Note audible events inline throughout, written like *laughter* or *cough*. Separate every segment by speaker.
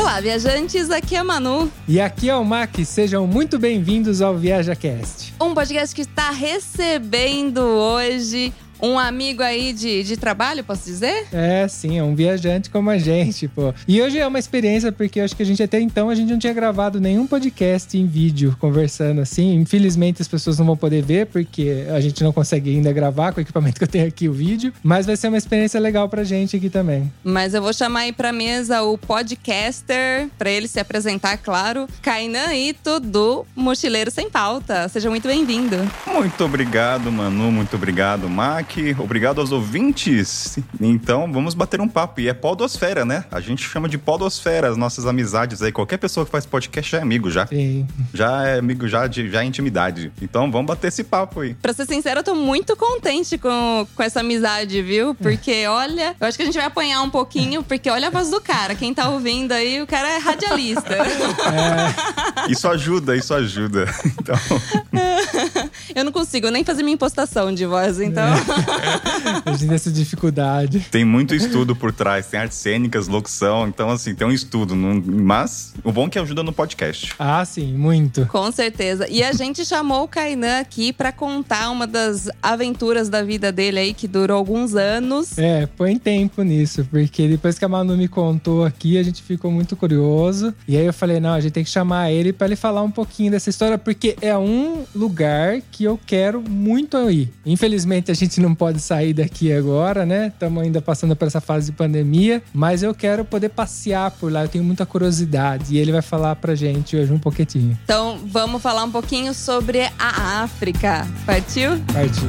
Speaker 1: Olá, viajantes, aqui é a Manu.
Speaker 2: E aqui é o Mac, sejam muito bem-vindos ao ViajaCast.
Speaker 1: Um podcast que está recebendo hoje um amigo aí de, de trabalho, posso dizer?
Speaker 2: É, sim, é um viajante como a gente, pô. E hoje é uma experiência porque eu acho que a gente até então a gente não tinha gravado nenhum podcast em vídeo conversando assim. Infelizmente as pessoas não vão poder ver porque a gente não consegue ainda gravar com o equipamento que eu tenho aqui o vídeo, mas vai ser uma experiência legal pra gente aqui também.
Speaker 1: Mas eu vou chamar aí pra mesa o podcaster, pra ele se apresentar, claro, Kainan Ito do Mochileiro Sem Pauta. Seja muito bem-vindo.
Speaker 3: Muito obrigado, Manu, muito obrigado, Mac obrigado aos ouvintes. Então, vamos bater um papo. E é podosfera, né? A gente chama de podosfera as nossas amizades aí. Qualquer pessoa que faz podcast já é amigo, já.
Speaker 2: Sim.
Speaker 3: Já é amigo, já, de, já é intimidade. Então, vamos bater esse papo aí.
Speaker 1: Pra ser sincera, eu tô muito contente com, com essa amizade, viu? Porque, *laughs* olha, eu acho que a gente vai apanhar um pouquinho, porque olha a voz do cara. Quem tá ouvindo aí, o cara é radialista.
Speaker 3: É. Isso ajuda, isso ajuda. *laughs* Então... *laughs*
Speaker 1: eu não consigo nem fazer minha impostação de voz, então.
Speaker 2: a gente tem essa dificuldade.
Speaker 3: Tem muito estudo por trás, tem artes cênicas, locução, então assim, tem um estudo. Mas o bom é que ajuda no podcast.
Speaker 2: Ah, sim, muito.
Speaker 1: Com certeza. E a gente chamou o Kainan aqui para contar uma das aventuras da vida dele aí, que durou alguns anos.
Speaker 2: É, põe tempo nisso, porque depois que a Manu me contou aqui, a gente ficou muito curioso. E aí eu falei, não, a gente tem que chamar ele para ele falar um pouquinho dessa história, porque é um lugar que eu quero muito ir. Infelizmente a gente não pode sair daqui agora, né? Estamos ainda passando por essa fase de pandemia, mas eu quero poder passear por lá, eu tenho muita curiosidade. E ele vai falar pra gente hoje um pouquinho.
Speaker 1: Então, vamos falar um pouquinho sobre a África. Partiu?
Speaker 2: Partiu.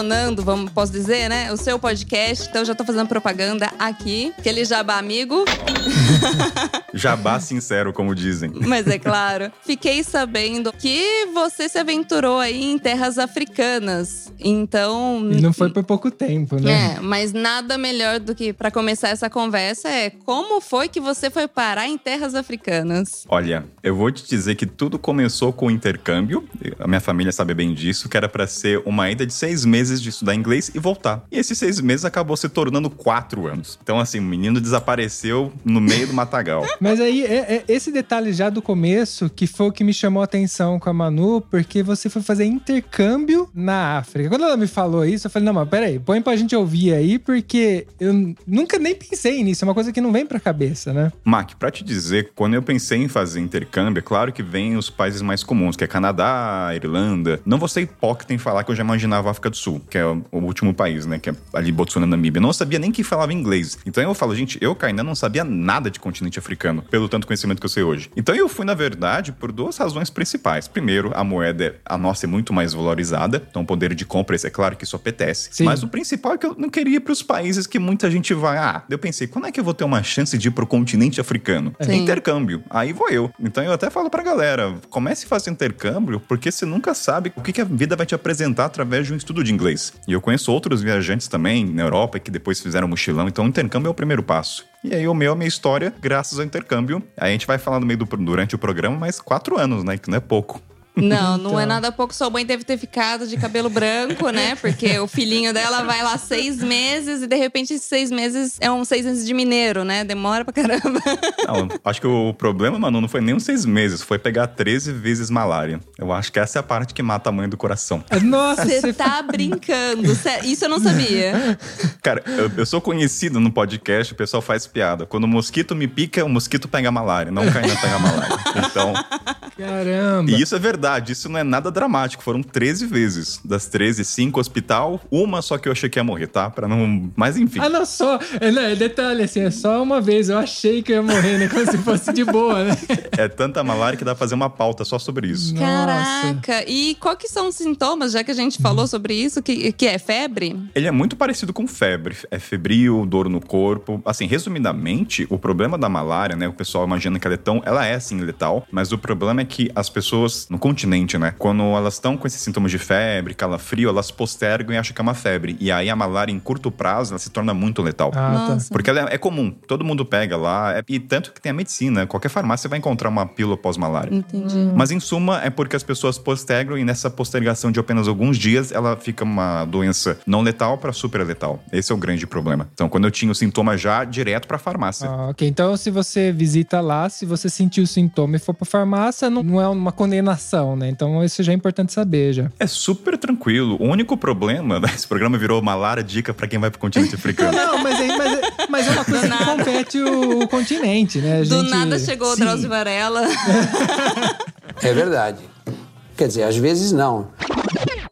Speaker 1: Maratonando, vamos, posso dizer, né? O seu podcast. Então já tô fazendo propaganda aqui. Aquele jabá amigo. *laughs*
Speaker 3: jabá sincero, como dizem.
Speaker 1: Mas é claro. Fiquei sabendo que você se aventurou aí em terras africanas. Então.
Speaker 2: E não foi por pouco tempo, né?
Speaker 1: É, mas nada melhor do que para começar essa conversa é como foi que você foi parar em terras africanas?
Speaker 3: Olha, eu vou te dizer que tudo começou com o intercâmbio. A minha família sabe bem disso, que era para ser uma ida de seis meses de estudar inglês e voltar. E esses seis meses acabou se tornando quatro anos. Então, assim, o menino desapareceu no meio do matagal. *laughs*
Speaker 2: Mas aí, é, é esse detalhe já do começo que foi o que me chamou a atenção com a Manu, porque você foi fazer intercâmbio na África. Quando ela me falou isso, eu falei, não, mas peraí, põe pra gente ouvir aí, porque eu nunca nem pensei nisso. É uma coisa que não vem pra cabeça, né?
Speaker 3: Mac, pra te dizer, quando eu pensei em fazer intercâmbio, é claro que vem os países mais comuns, que é Canadá, Irlanda. Não vou ser hipócrita em falar que eu já imaginava África do Sul, que é o último país, né? Que é ali Botsuana, Namíbia. Não sabia nem que falava inglês. Então eu falo, gente, eu, ainda não sabia nada de continente africano, pelo tanto conhecimento que eu sei hoje. Então eu fui, na verdade, por duas razões principais. Primeiro, a moeda, a nossa é muito mais valorizada, então o poder de compra, é claro que isso apetece. Sim. Mas o principal é que eu não queria ir para os países que muita gente vai. Ah, eu pensei, quando é que eu vou ter uma chance de ir pro continente africano? Sim. Intercâmbio. Aí vou eu. Então eu até falo pra galera, comece a fazer intercâmbio, porque você nunca sabe o que, que a vida vai te apresentar através de um estudo de inglês. E eu conheço outros viajantes também na Europa que depois fizeram mochilão, então o intercâmbio é o primeiro passo. E aí o meu, a minha história, graças ao intercâmbio, a gente vai falar no meio do, durante o programa, mas quatro anos, né? Que não é pouco.
Speaker 1: Não, não
Speaker 2: Então.
Speaker 1: é nada pouco. Sua mãe deve ter ficado de cabelo branco, né? Porque o filhinho dela vai lá seis meses e de repente esses seis meses é um seis meses de mineiro, né? Demora pra caramba.
Speaker 3: Não, acho que o problema, mano, não foi nem uns seis meses, foi pegar 13 vezes malária. Eu acho que essa é a parte que mata a mãe do coração.
Speaker 2: Nossa,
Speaker 1: Você
Speaker 2: você
Speaker 1: tá brincando. Isso eu não sabia.
Speaker 3: Cara, eu, eu sou conhecido no podcast, o pessoal faz piada. Quando o mosquito me pica, o mosquito pega malária, não o Kainan pega malária. Então,
Speaker 2: Caramba.
Speaker 3: e isso é verdade, isso não é nada dramático. Foram 13 vezes. Das 13, 5 hospital, uma só que eu achei que ia morrer, tá? Pra não. Mas enfim.
Speaker 2: Ah, não, só. É, não, é detalhe, assim, é só uma vez. Eu achei que eu ia morrer, né? Como se fosse de boa, né?
Speaker 3: É tanta malária que dá pra fazer uma pauta só sobre isso.
Speaker 2: Nossa.
Speaker 1: Caraca. E qual que são os sintomas, já que a gente falou sobre isso? Que, que é febre?
Speaker 3: Ele é muito parecido com febre. É febril, dor no corpo. Assim, resumidamente, o problema da malária, né? O pessoal imagina que ela é tão. Ela é sim letal, mas o problema é que as pessoas no continente, né? Quando elas estão com esses sintomas de febre, calafrio, elas postergam e acham que é uma febre. E aí a malária, em curto prazo, ela se torna muito letal.
Speaker 2: Ah, tá.
Speaker 3: Porque ela é, é comum, todo mundo pega lá. é- e tanto que tem a medicina, qualquer farmácia vai encontrar uma pílula pós-malária.
Speaker 1: Entendi.
Speaker 3: Mas em suma, é porque as pessoas postergam e nessa postergação de apenas alguns dias, ela fica uma doença não letal para super letal. Esse é o grande problema. Então, quando eu tinha o sintoma já, direto pra farmácia.
Speaker 2: Ah, ok, então se você visita lá, se você sentir o sintoma e for pra farmácia, não, não é uma condenação, né? Então isso já é importante saber já.
Speaker 3: É super tranquilo. O único problema, esse programa virou malária dica pra quem vai pro continente africano.
Speaker 2: Não, mas, é- mas, é- mas é uma coisa que compete o, o continente, né? A
Speaker 1: Do
Speaker 2: gente-
Speaker 1: nada chegou o. Drauzio Varela.
Speaker 4: É verdade. Quer dizer, às vezes não.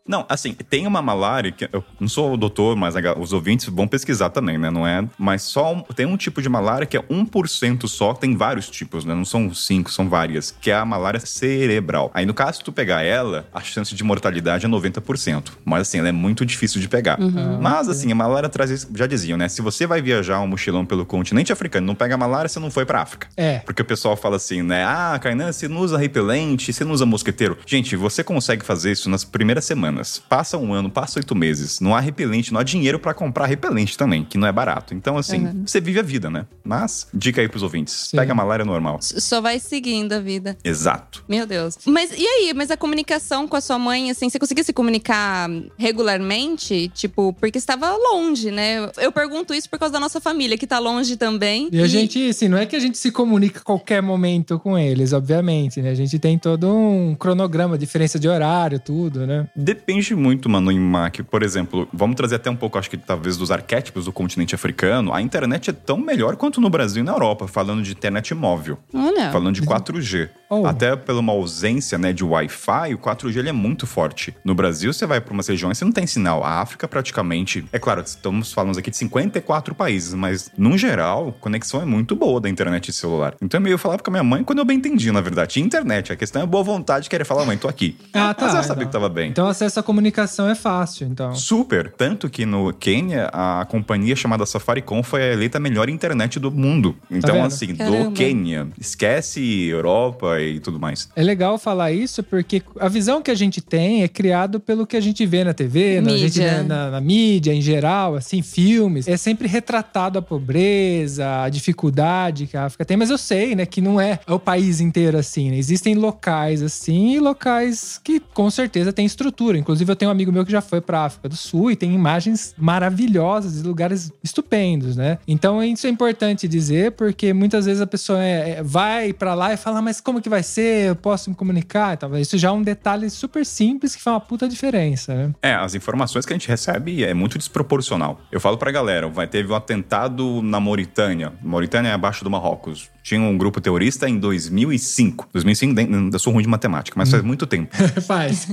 Speaker 3: Não, assim, tem uma malária que eu não sou o doutor, mas os ouvintes vão pesquisar também, né? Não é, mas só um- tem um tipo de malária que é 1% só, tem vários tipos, né? Não são cinco, são várias, que é a malária cerebral. Aí no caso se tu pegar ela, a chance de mortalidade é 90%, mas assim, ela é muito difícil de pegar. Mas assim, a malária traz, já diziam, né? Se você vai viajar um mochilão pelo continente africano, e não pega malária, você não foi pra África.
Speaker 2: É.
Speaker 3: Porque o pessoal fala assim, né? Ah, Kainan, você não usa repelente, você não usa mosqueteiro. Gente, você consegue fazer isso nas primeiras semanas. Passa um ano, passa oito meses. Não há repelente, não há dinheiro pra comprar repelente também, que não é barato. Então, assim, você vive a vida, né? Mas, dica aí pros ouvintes:
Speaker 2: Sim.
Speaker 3: pega a malária normal.
Speaker 1: Só vai seguindo a vida.
Speaker 3: Exato.
Speaker 1: Meu Deus. Mas e aí? Mas a comunicação com a sua mãe, assim, você conseguia se comunicar regularmente? Tipo, porque estava longe, né? Eu pergunto isso por causa da nossa família, que tá longe também.
Speaker 2: E a gente, assim, não é que a gente se comunica a qualquer momento com eles, obviamente, né? A gente tem todo um cronograma, diferença de horário, tudo, né?
Speaker 3: Depende muito, mano, em Mac. Por exemplo, vamos trazer até um pouco, acho que talvez, dos arquétipos do continente africano. A internet é tão melhor quanto no Brasil e na Europa, falando de internet móvel.
Speaker 1: Olha.
Speaker 3: Falando de 4G. *laughs*
Speaker 2: Oh.
Speaker 3: Até pela uma ausência né, de Wi-Fi, o 4G ele é muito forte. No Brasil, você vai para umas regiões, você não tem sinal. A África, praticamente. É claro, estamos falando aqui de 54 países, mas, no geral, a conexão é muito boa da internet e celular. Então, eu falava com a minha mãe quando eu bem entendi, na verdade. Tinha internet. A questão é boa vontade, querer falar, mãe, tô aqui.
Speaker 2: Ah, tá.
Speaker 3: Mas ela sabia
Speaker 2: então.
Speaker 3: que tava bem.
Speaker 2: Então acesso à comunicação é fácil, então.
Speaker 3: Super. Tanto que no Quênia, a companhia chamada Safaricom foi a eleita melhor internet do mundo. Então,
Speaker 2: vendo?
Speaker 3: assim,
Speaker 1: Caramba.
Speaker 3: do Quênia. Esquece Europa e tudo mais.
Speaker 2: É legal falar isso porque a visão que a gente tem é criado pelo que a gente vê na TV, na, gente, na- na mídia em geral, assim, filmes. É sempre retratado a pobreza, a dificuldade que a África tem, mas eu sei, né, que não é o país inteiro assim, né? Existem locais assim e locais que com certeza têm estrutura. Inclusive eu tenho um amigo meu que já foi pra África do Sul e tem imagens maravilhosas de lugares estupendos, né? Então isso é importante dizer porque muitas vezes a pessoa é- é- vai pra lá e fala, "Ah, mas como que vai ser? Eu posso me comunicar? Então, isso já é um detalhe super simples que faz uma puta diferença, né?
Speaker 3: É, as informações que a gente recebe é muito desproporcional. Eu falo pra galera, vai teve um atentado na Mauritânia. Mauritânia é abaixo do Marrocos. Tinha um grupo terrorista em 2005. 2005, nem- eu sou ruim de matemática, mas faz muito tempo. *laughs*
Speaker 2: Faz.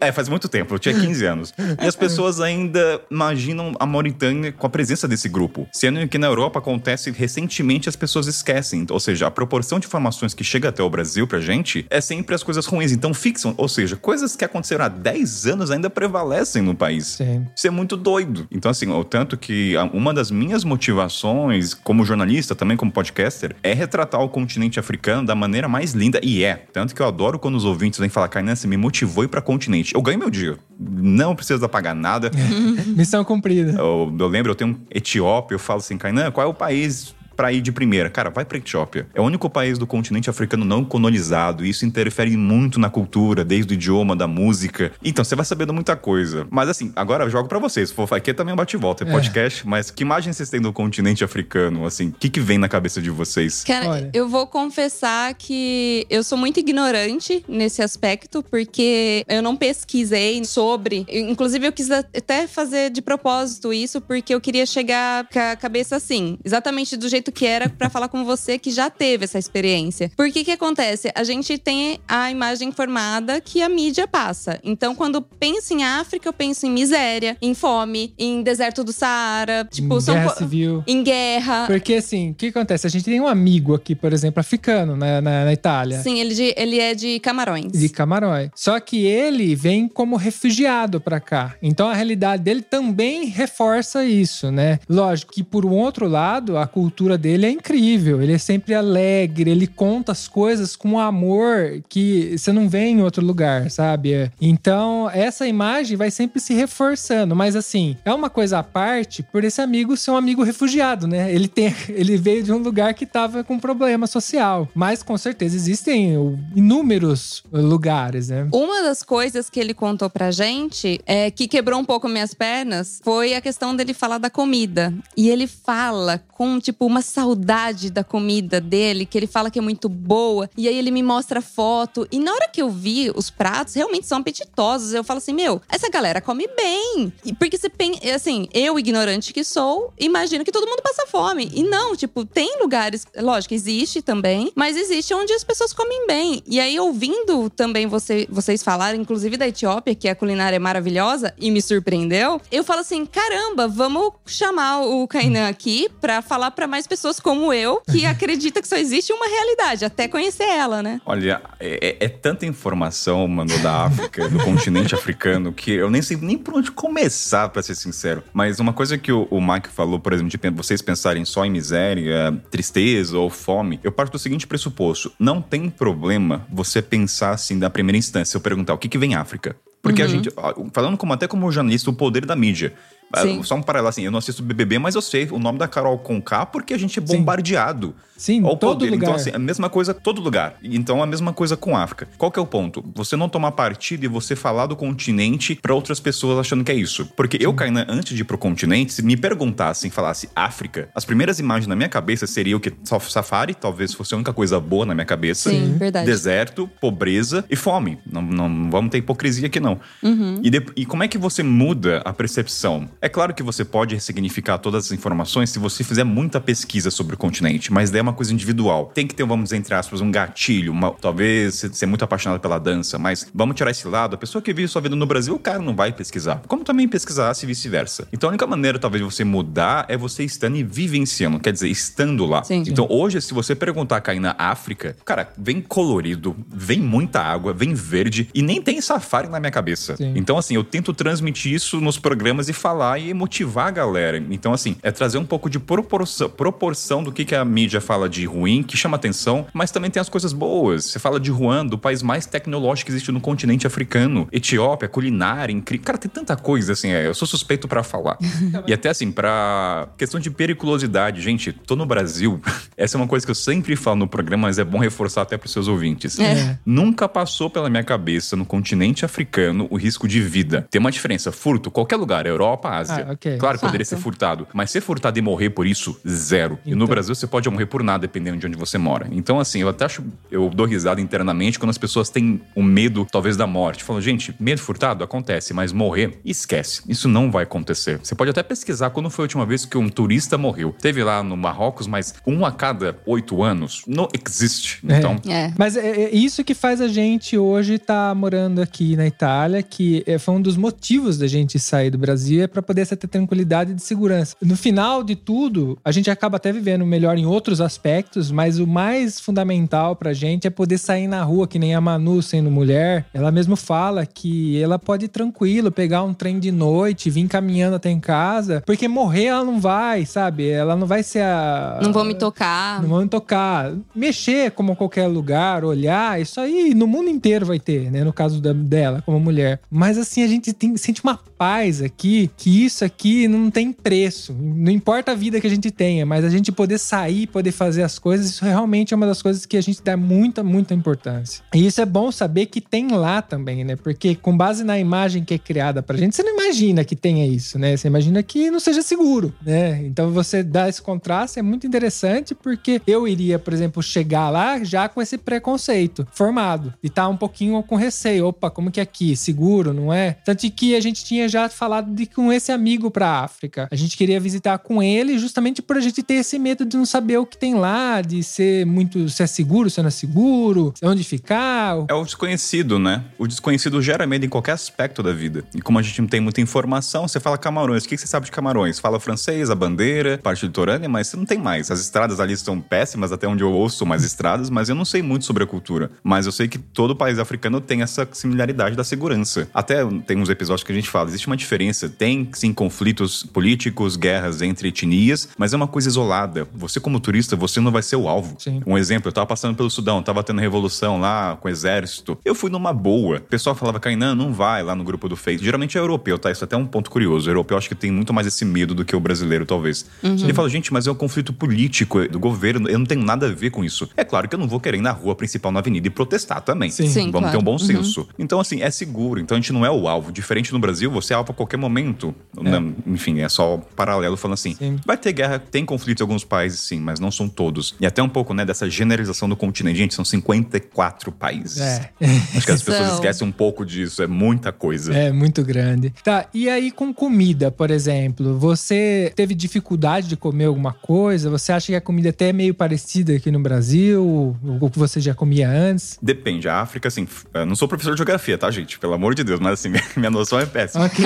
Speaker 3: É, faz muito tempo, eu tinha 15 anos. E as pessoas ainda imaginam a Mauritânia com a presença desse grupo. Sendo que na Europa acontece recentemente, as pessoas esquecem. Ou seja, a proporção de informações que chega até o Brasil pra gente é sempre as coisas ruins. Então fixam, ou seja, coisas que aconteceram há 10 anos ainda prevalecem no país.
Speaker 2: Sim.
Speaker 3: Isso é muito doido. Então, assim, o tanto que uma das minhas motivações como jornalista, também como podcaster, é retratar o continente africano da maneira mais linda. E é. Tanto que eu adoro quando os ouvintes vêm falar, Kainan, você me motivou ir pra continente. Eu ganho meu dia. Não preciso pagar nada. *laughs*
Speaker 2: Missão cumprida.
Speaker 3: eu, eu lembro, eu tenho um Etiópia, eu falo assim, Kainan, qual é o país pra ir de primeira, cara, vai pra Etiópia. É o único país do continente africano não colonizado. E isso interfere muito na cultura, desde o idioma, da música. Então, você vai sabendo muita coisa. Mas assim, agora eu jogo pra vocês. Se for aqui é também um bate-volta, é
Speaker 2: É.
Speaker 3: podcast. Mas que imagem vocês têm do continente africano? Assim, o que, que vem na cabeça de vocês?
Speaker 1: Cara,
Speaker 2: Olha.
Speaker 1: eu vou confessar que eu sou muito ignorante nesse aspecto, porque eu não pesquisei sobre. Inclusive, eu quis até fazer de propósito isso, porque eu queria chegar com a cabeça assim, exatamente do jeito que era, pra falar com você que já teve essa experiência. Porque que acontece? A gente tem a imagem formada que a mídia passa. Então, quando penso em África, eu penso em miséria, em fome, em deserto do Saara. Tipo,
Speaker 2: Em guerra civil.
Speaker 1: Em guerra.
Speaker 2: Porque assim, o que acontece? A gente tem um amigo aqui, por exemplo, africano, na, na, na Itália.
Speaker 1: Sim, ele, de- ele é de Camarões.
Speaker 2: De Camarões. Só que ele vem como refugiado pra cá. Então a realidade dele também reforça isso, né? Lógico que por um outro lado, a cultura dele é incrível. Ele é sempre alegre, ele conta as coisas com um amor que você não vê em outro lugar, sabe? Então essa imagem vai sempre se reforçando. Mas assim, é uma coisa à parte por esse amigo ser um amigo refugiado, né? Ele, tem, *laughs* ele veio de um lugar que tava com problema social. Mas com certeza existem inúmeros lugares, né?
Speaker 1: Uma das coisas que ele contou pra gente, é, que quebrou um pouco minhas pernas, foi a questão dele falar da comida. E ele fala com, tipo, uma saudade da comida dele, que ele fala que é muito boa. E aí ele me mostra foto. E na hora que eu vi os pratos, realmente são apetitosos. Eu falo assim, meu, essa galera come bem. E Porque pensa, assim, eu, ignorante que sou, imagino que todo mundo passa fome. E não, tipo, tem lugares, lógico, existe também, mas existe onde as pessoas comem bem. E aí, ouvindo também você, vocês falarem, inclusive da Etiópia, que a culinária é maravilhosa e me surpreendeu, eu falo assim: caramba, vamos chamar o Kainan aqui pra falar pra mais pessoas como eu, que *laughs* acredita que só existe uma realidade, até conhecer ela, né?
Speaker 3: Olha, é, é- é tanta informação, mano, da África, do continente africano, que eu nem sei nem por onde começar, pra ser sincero. Mas uma coisa que o, o Mike falou, por exemplo, de vocês pensarem só em miséria, tristeza ou fome, eu parto do seguinte pressuposto: não tem problema você pensar assim da primeira instância, eu perguntar o que, que vem África. Porque a gente, falando como até como jornalista, o poder da mídia. Ah,
Speaker 1: Sim.
Speaker 3: Só um paralelo assim, eu não assisto BBB, mas eu sei o nome da Carol Conká porque a gente é bombardeado.
Speaker 2: Sim,
Speaker 3: Ó o
Speaker 2: todo
Speaker 3: poder.
Speaker 2: lugar.
Speaker 3: Então, assim, a mesma coisa todo lugar. Então, a mesma coisa com a África. Qual que é o ponto? Você não tomar partido e você falar do continente pra outras pessoas achando que é isso. Porque eu, Kainan, antes de ir pro continente, se me perguntassem, falasse África, as primeiras imagens na minha cabeça seriam o que? Sa- Safari, talvez fosse a única coisa boa na minha cabeça.
Speaker 1: Sim, verdade.
Speaker 3: Deserto, pobreza e fome. Não, não vamos ter hipocrisia aqui, não.
Speaker 1: Uhum.
Speaker 3: E, de- e como é que você muda a percepção? É claro que você pode ressignificar todas as informações se você fizer muita pesquisa sobre o continente, mas daí é uma coisa individual. Tem que ter, vamos dizer, entre aspas, um gatilho, uma- talvez você ser muito apaixonado pela dança, mas vamos tirar esse lado. A pessoa que vive sua vida no Brasil, o cara não vai pesquisar. Como também pesquisar se vice-versa. Então a única maneira, talvez, de você mudar é você estando e vivenciando, quer dizer, estando lá.
Speaker 1: Sim.
Speaker 3: Então hoje, se você perguntar cair na África, cara, vem colorido, vem muita água, vem verde e nem tem safari na minha cabeça.
Speaker 2: Sim.
Speaker 3: Então, assim, eu tento transmitir isso nos programas e falar e motivar a galera. Então, assim, é trazer um pouco de proporção, proporção do que, que a mídia fala de ruim, que chama atenção, mas também tem as coisas boas. Você fala de Ruanda, o país mais tecnológico que existe no continente africano. Etiópia, culinária, incrível. Cara, tem tanta coisa, assim, é, eu sou suspeito pra falar. *laughs* e até, assim, pra questão de periculosidade, gente, tô no Brasil. *laughs* Essa é uma coisa que eu sempre falo no programa, mas é bom reforçar até pros seus ouvintes.
Speaker 2: É.
Speaker 3: Nunca passou pela minha cabeça no continente africano o risco de vida. Tem uma diferença. Furto, qualquer lugar, Europa, Ásia.
Speaker 2: Ah, ok.
Speaker 3: Claro que *laughs* poderia
Speaker 1: Fato.
Speaker 3: ser furtado. Mas ser furtado e morrer por isso, zero. E no
Speaker 2: Então.
Speaker 3: Brasil você pode morrer por nada, dependendo de onde você mora. Então, assim, eu até acho. Eu dou risada internamente quando as pessoas têm o medo, talvez, da morte. Falam, gente, medo furtado acontece, mas morrer, esquece. Isso não vai acontecer. Você pode até pesquisar quando foi a última vez que um turista morreu. Teve lá no Marrocos, mas um a cada oito anos não existe.
Speaker 2: É.
Speaker 3: Então,
Speaker 1: É.
Speaker 2: Mas é, é isso que faz a gente hoje estar morando aqui na Itália, que é, foi um dos motivos da gente sair do Brasil, é para poder ter tranquilidade de segurança. No final de tudo, a gente acaba até vivendo melhor em outros aspectos, mas o mais fundamental pra gente é poder sair na rua, que nem a Manu sendo mulher. Ela mesmo fala que ela pode ir tranquilo, pegar um trem de noite, vir caminhando até em casa, porque morrer ela não vai, sabe? Ela não vai ser a.
Speaker 1: Não vão me tocar.
Speaker 2: Não vão tocar. Mexer como qualquer lugar, olhar, isso aí no mundo inteiro vai ter, né? No caso dela, como mulher. Mas assim, a gente tem, sente uma paz aqui, que isso aqui não tem preço. Não importa a vida que a gente tenha, mas a gente poder sair, poder fazer as coisas, isso realmente é uma das coisas que a gente dá muita, muita importância. E isso é bom saber que tem lá também, né? Porque com base na imagem que é criada pra gente, você não imagina que tenha isso, né? Você imagina que não seja seguro, né? Então você dá esse contraste é muito interessante porque eu iria, por exemplo, chegar lá já com esse preconceito formado e tá um pouquinho com receio. Opa, como que é aqui? Seguro, não é? Tanto que a gente tinha já falado de com esse amigo pra África. A gente queria visitar com ele justamente por a gente ter esse medo de não saber o que tem lá, de ser muito se é seguro, se não é seguro, onde ficar.
Speaker 3: É o desconhecido, né? O desconhecido gera medo em qualquer aspecto da vida. E como a gente não tem muita informação, você fala Camarões. O que você sabe de Camarões? Fala francês, a bandeira, parte litorânea, mas você não tem mais. As estradas ali são péssimas, até onde eu ouço mais estradas, mas eu não sei muito sobre a cultura. Mas eu sei que todo país africano tem essa similaridade da segurança. Até tem uns episódios que a gente fala, existe uma diferença. Tem, sim, conflitos políticos, guerras entre etnias, mas é uma coisa isolada. Você, como turista, você não vai ser o alvo.
Speaker 2: Sim.
Speaker 3: Um exemplo, eu tava passando pelo Sudão, tava tendo revolução lá com o exército. Eu fui numa boa. O pessoal falava, Kainan, não vai lá no grupo do Face. Geralmente é europeu, tá? Isso é até um ponto curioso. O europeu acho que tem muito mais esse medo do que o brasileiro, talvez. Ele fala, gente, mas é um conflito político do governo, eu não tenho nada a ver com isso. É claro que eu não vou querer ir na rua principal, na avenida e protestar também.
Speaker 2: Sim.
Speaker 1: Sim,
Speaker 3: Vamos
Speaker 1: claro.
Speaker 3: ter um bom senso. Então, assim, é seguro. Então a gente não é o alvo. Diferente no Brasil, você é alvo a qualquer momento. Não- enfim, é só paralelo falando assim.
Speaker 2: Sim.
Speaker 3: Vai ter guerra, tem conflito em alguns países, sim, mas não são todos. E até um pouco, né, dessa generalização do continente. Gente, são 54 países.
Speaker 2: É.
Speaker 3: Acho que as pessoas
Speaker 1: São.
Speaker 3: esquecem um pouco disso. É muita coisa.
Speaker 2: É muito grande. Tá, e aí com comida, por exemplo, você teve dificuldade de comer alguma coisa? Você acha que a comida até é meio parecida aqui no Brasil? O que você já comia antes?
Speaker 3: Depende. A África, assim, não sou professor de geografia, tá, gente? Pelo amor de Deus, mas assim, *laughs* minha, noção é péssima.
Speaker 2: Ok.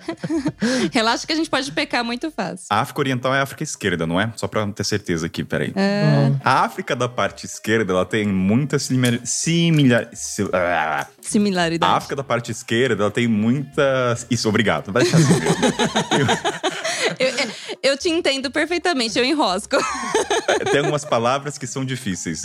Speaker 2: *laughs*
Speaker 1: Relaxa que a gente pode pecar muito fácil.
Speaker 3: A África Oriental é a África Esquerda, não é? Só pra ter certeza aqui, peraí.
Speaker 2: Bom,
Speaker 3: A África da parte esquerda, ela tem muita similar... similar si- ah. a
Speaker 1: Similaridade.
Speaker 3: África da parte esquerda, ela tem muita... Isso, obrigado. Vai deixar assim mesmo. *laughs* *laughs*
Speaker 1: Eu, eu- eu te entendo perfeitamente, eu enrosco.
Speaker 3: tem algumas palavras que são difíceis.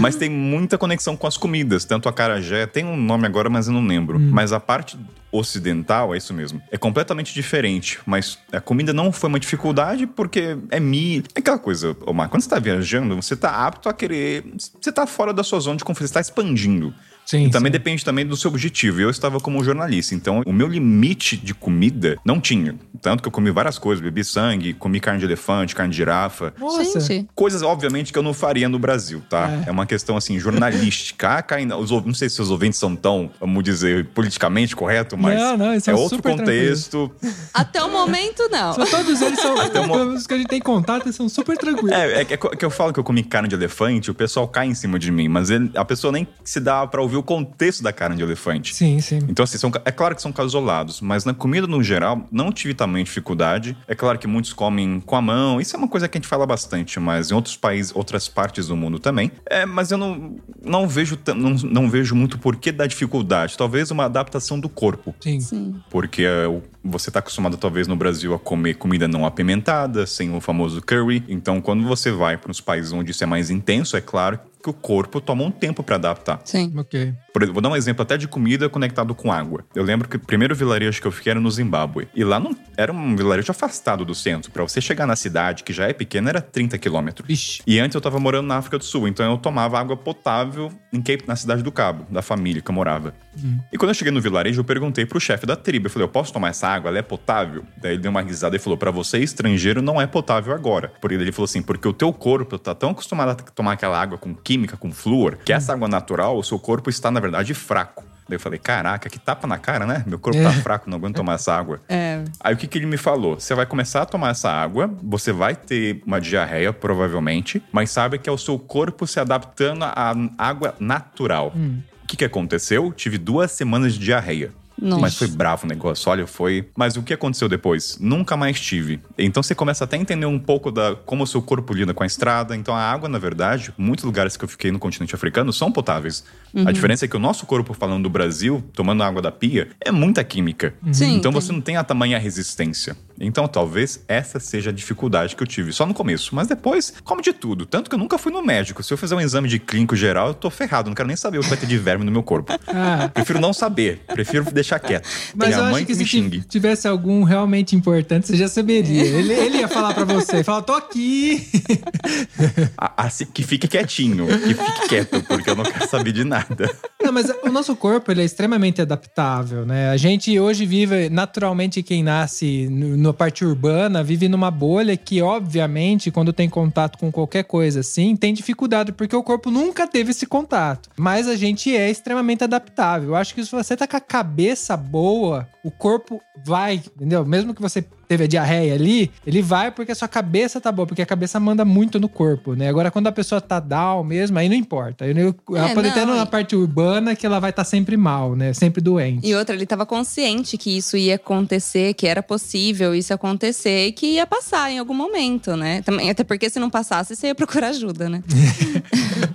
Speaker 3: Mas tem muita conexão com as comidas. Tanto a carajé, tem um nome agora, mas eu não lembro. Mas a parte ocidental, é isso mesmo, é completamente diferente. Mas a comida não foi uma dificuldade porque é mi... É aquela coisa, Omar, quando você tá viajando, você tá apto a querer... Você tá fora da sua zona de conforto, você tá expandindo.
Speaker 2: Sim,
Speaker 3: e também
Speaker 2: sim.
Speaker 3: depende também do seu objetivo. Eu estava como jornalista, então o meu limite de comida não tinha. Tanto que eu comi várias coisas, bebi sangue, comi carne de elefante, carne de girafa.
Speaker 2: Nossa.
Speaker 1: Gente,
Speaker 3: Coisas, obviamente, que eu não faria no Brasil, tá? É, uma questão, assim, jornalística. *laughs* Ah, os, não sei se os ouvintes são tão, vamos dizer, politicamente correto, mas
Speaker 2: Não, não,
Speaker 3: é
Speaker 2: são
Speaker 3: outro contexto.
Speaker 1: até o momento, não.
Speaker 2: Só todos eles são. *laughs*
Speaker 3: mo- *laughs*
Speaker 2: Os que a gente tem contato eles são super tranquilos.
Speaker 3: É, é que, é que eu falo que eu comi carne de elefante, o pessoal cai em cima de mim, mas ele- a pessoa nem se dá pra ouvir o contexto da carne de elefante.
Speaker 2: Sim, sim.
Speaker 3: Então, assim, são, é claro que são casos isolados, mas na comida no geral, não tive também dificuldade. É claro que muitos comem com a mão, isso é uma coisa que a gente fala bastante, mas em outros países, outras partes do mundo também. É, mas eu não, não, vejo, não, não vejo muito porquê da dificuldade. Talvez uma adaptação do corpo.
Speaker 2: Sim.
Speaker 1: Sim.
Speaker 3: Porque o- você tá acostumado, talvez, no Brasil a comer comida não apimentada, sem o famoso curry. Então, quando você vai para os países onde isso é mais intenso, é claro que o corpo toma um tempo para adaptar.
Speaker 1: Sim.
Speaker 2: Ok.
Speaker 3: Por vou dar um exemplo até de comida conectado com água. Eu lembro que o primeiro vilarejo que eu fiquei era no Zimbábue. E lá não, era um vilarejo afastado do centro. Pra você chegar na cidade, que já é pequena, era 30 quilômetros. E antes eu tava morando na África do Sul, então eu tomava água potável em Cape, na cidade do Cabo, da família que eu morava. E quando eu cheguei no vilarejo, eu perguntei pro chefe da tribo. Eu falei, eu posso tomar essa água? Ela é potável? Daí ele deu uma risada e falou, pra você, estrangeiro, não é potável agora. Porque ele falou assim, porque o teu corpo tá tão acostumado a tomar aquela água com química, com flúor, que essa água natural, o seu corpo está, na verdade, fraco. Daí eu falei, caraca, que tapa na cara, né? Meu corpo tá
Speaker 2: É.
Speaker 3: fraco, não aguento tomar essa água.
Speaker 1: É.
Speaker 3: Aí o que, que ele me falou? Você vai começar a tomar essa água, você vai ter uma diarreia, provavelmente, mas sabe que é o seu corpo se adaptando à água natural. O que, que aconteceu? Tive duas semanas de diarreia.
Speaker 1: Nossa.
Speaker 3: Mas foi bravo o negócio, olha, foi. Mas o que aconteceu depois? Nunca mais tive. Então você começa até a entender um pouco da como o seu corpo lida com a estrada. Então a água, na verdade, muitos lugares que eu fiquei no continente africano são potáveis. A diferença é que o nosso corpo, falando do Brasil, tomando água da pia, é muita química.
Speaker 1: Sim,
Speaker 3: Então você não tem a tamanha resistência. Então, talvez essa seja a dificuldade que eu tive. Só no começo. Mas depois, como de tudo. Tanto que eu nunca fui no médico. Se eu fizer um exame de clínico geral, eu tô ferrado. Não quero nem saber o que vai ter de verme no meu corpo. *laughs*
Speaker 2: Ah,
Speaker 3: Prefiro não saber. Prefiro deixar quieto.
Speaker 2: mas
Speaker 3: Minha
Speaker 2: eu
Speaker 3: mãe
Speaker 2: acho que
Speaker 3: me
Speaker 2: se
Speaker 3: xingue.
Speaker 2: tivesse algum realmente importante, você já saberia. Ele, ele ia falar pra você, falar, tô aqui. *laughs*
Speaker 3: A- a- se- que fique quietinho. Que fique quieto, porque eu não quero saber de nada.
Speaker 2: Não, mas o nosso corpo ele é extremamente adaptável, né? A gente hoje vive, naturalmente, quem nasce no- na parte urbana, vive numa bolha que, obviamente, quando tem contato com qualquer coisa assim, tem dificuldade, porque o corpo nunca teve esse contato. Mas a gente é extremamente adaptável. Eu acho que se você tá com a cabeça boa, o corpo vai, entendeu? Mesmo que você teve a diarreia ali, ele vai porque a sua cabeça tá boa, porque a cabeça manda muito no corpo, né? Agora, quando a pessoa tá down mesmo, aí não importa. Eu- Ela
Speaker 1: É,
Speaker 2: pode ter
Speaker 1: não,
Speaker 2: na
Speaker 1: e-
Speaker 2: parte urbana que ela vai estar sempre mal, né? Sempre doente.
Speaker 1: E outra, ele estava consciente que isso ia acontecer, que era possível isso acontecer e que ia passar em algum momento, né? Também, até porque se não passasse, você ia procurar ajuda, né? *laughs*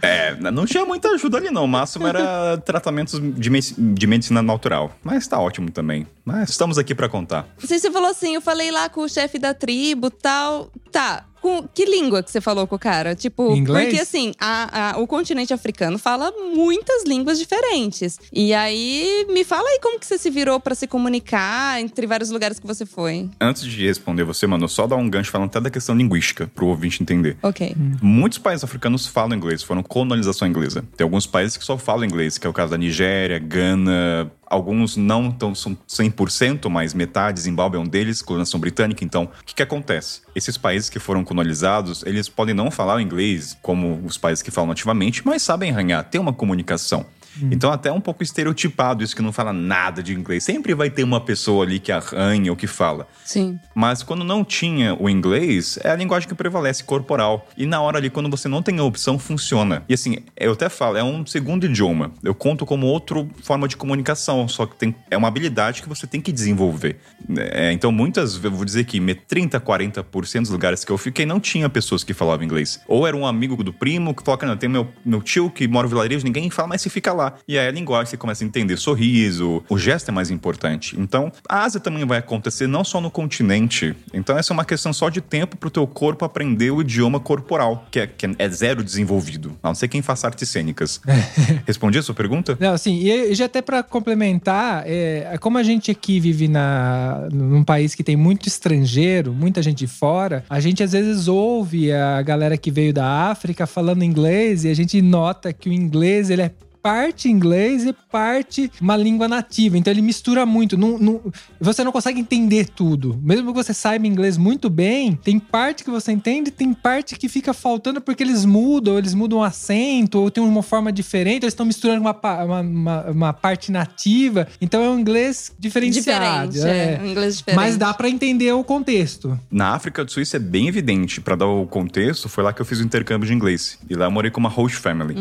Speaker 3: É, não tinha muita ajuda ali, não. O máximo era tratamentos de, me- de medicina natural. Mas tá ótimo também. Mas estamos aqui pra contar.
Speaker 1: Assim, você falou assim, eu falei lá com o chefe da tribo tal. Tá. Com que língua que você falou com o cara? Tipo,
Speaker 2: Inglês?
Speaker 1: porque assim, a- a- o continente africano fala muitas línguas diferentes. E aí, me fala aí como que você se virou pra se comunicar entre vários lugares que você foi.
Speaker 3: Antes de responder você, mano, só dar um gancho falando até da questão linguística, pro ouvinte entender.
Speaker 1: Ok.
Speaker 3: Muitos países africanos falam inglês, foram colonização inglesa. Tem alguns países que só falam inglês, que é o caso da Nigéria, Gana. Alguns não são 100%, mas metade, Zimbábue é um deles, colonização britânica. Então, o que, que acontece? Esses países que foram colonizados, eles podem não falar o inglês como os países que falam nativamente, mas sabem arranhar, ter uma comunicação. Então, até um pouco estereotipado isso que não fala nada de inglês. Sempre vai ter uma pessoa ali que arranha ou que fala.
Speaker 1: Sim.
Speaker 3: Mas quando não tinha o inglês, é a linguagem que prevalece corporal. E na hora ali, quando você não tem a opção, funciona. E assim, eu até falo, é um segundo idioma. Eu conto como outra forma de comunicação, só que tem, é uma habilidade que você tem que desenvolver. É, então, muitas, eu vou dizer que me- 30, 40% dos lugares que eu fiquei não tinha pessoas que falavam inglês. Ou era um amigo do primo que falava, não, tem meu, meu tio que mora no vilarejo, ninguém fala, mas você fica lá. E aí a linguagem você começa a entender sorriso, o gesto é mais importante. Então, a Ásia também vai acontecer não só no continente. Então, essa é uma questão só de tempo pro teu corpo aprender o idioma corporal, que é, que é zero desenvolvido. A não ser quem faça artes cênicas. *laughs* Respondi a sua pergunta?
Speaker 2: Não, assim, e já até pra complementar, é, como a gente aqui vive na, num país que tem muito estrangeiro, muita gente de fora, a gente às vezes ouve a galera que veio da África falando inglês e a gente nota que o inglês ele é parte inglês e parte uma língua nativa. Então ele mistura muito. Não, não- você não consegue entender tudo. Mesmo que você saiba inglês muito bem, tem parte que você entende, tem parte que fica faltando porque eles mudam, eles mudam o acento, ou tem uma forma diferente, eles estão misturando uma, uma, uma- uma parte nativa. Então é um inglês diferenciado.
Speaker 1: Diferente, é. Um inglês diferente.
Speaker 2: Mas dá pra entender o contexto.
Speaker 3: Na África do Sul isso é bem evidente. Pra dar o contexto, foi lá que eu fiz o intercâmbio de inglês. E lá eu morei com uma host family.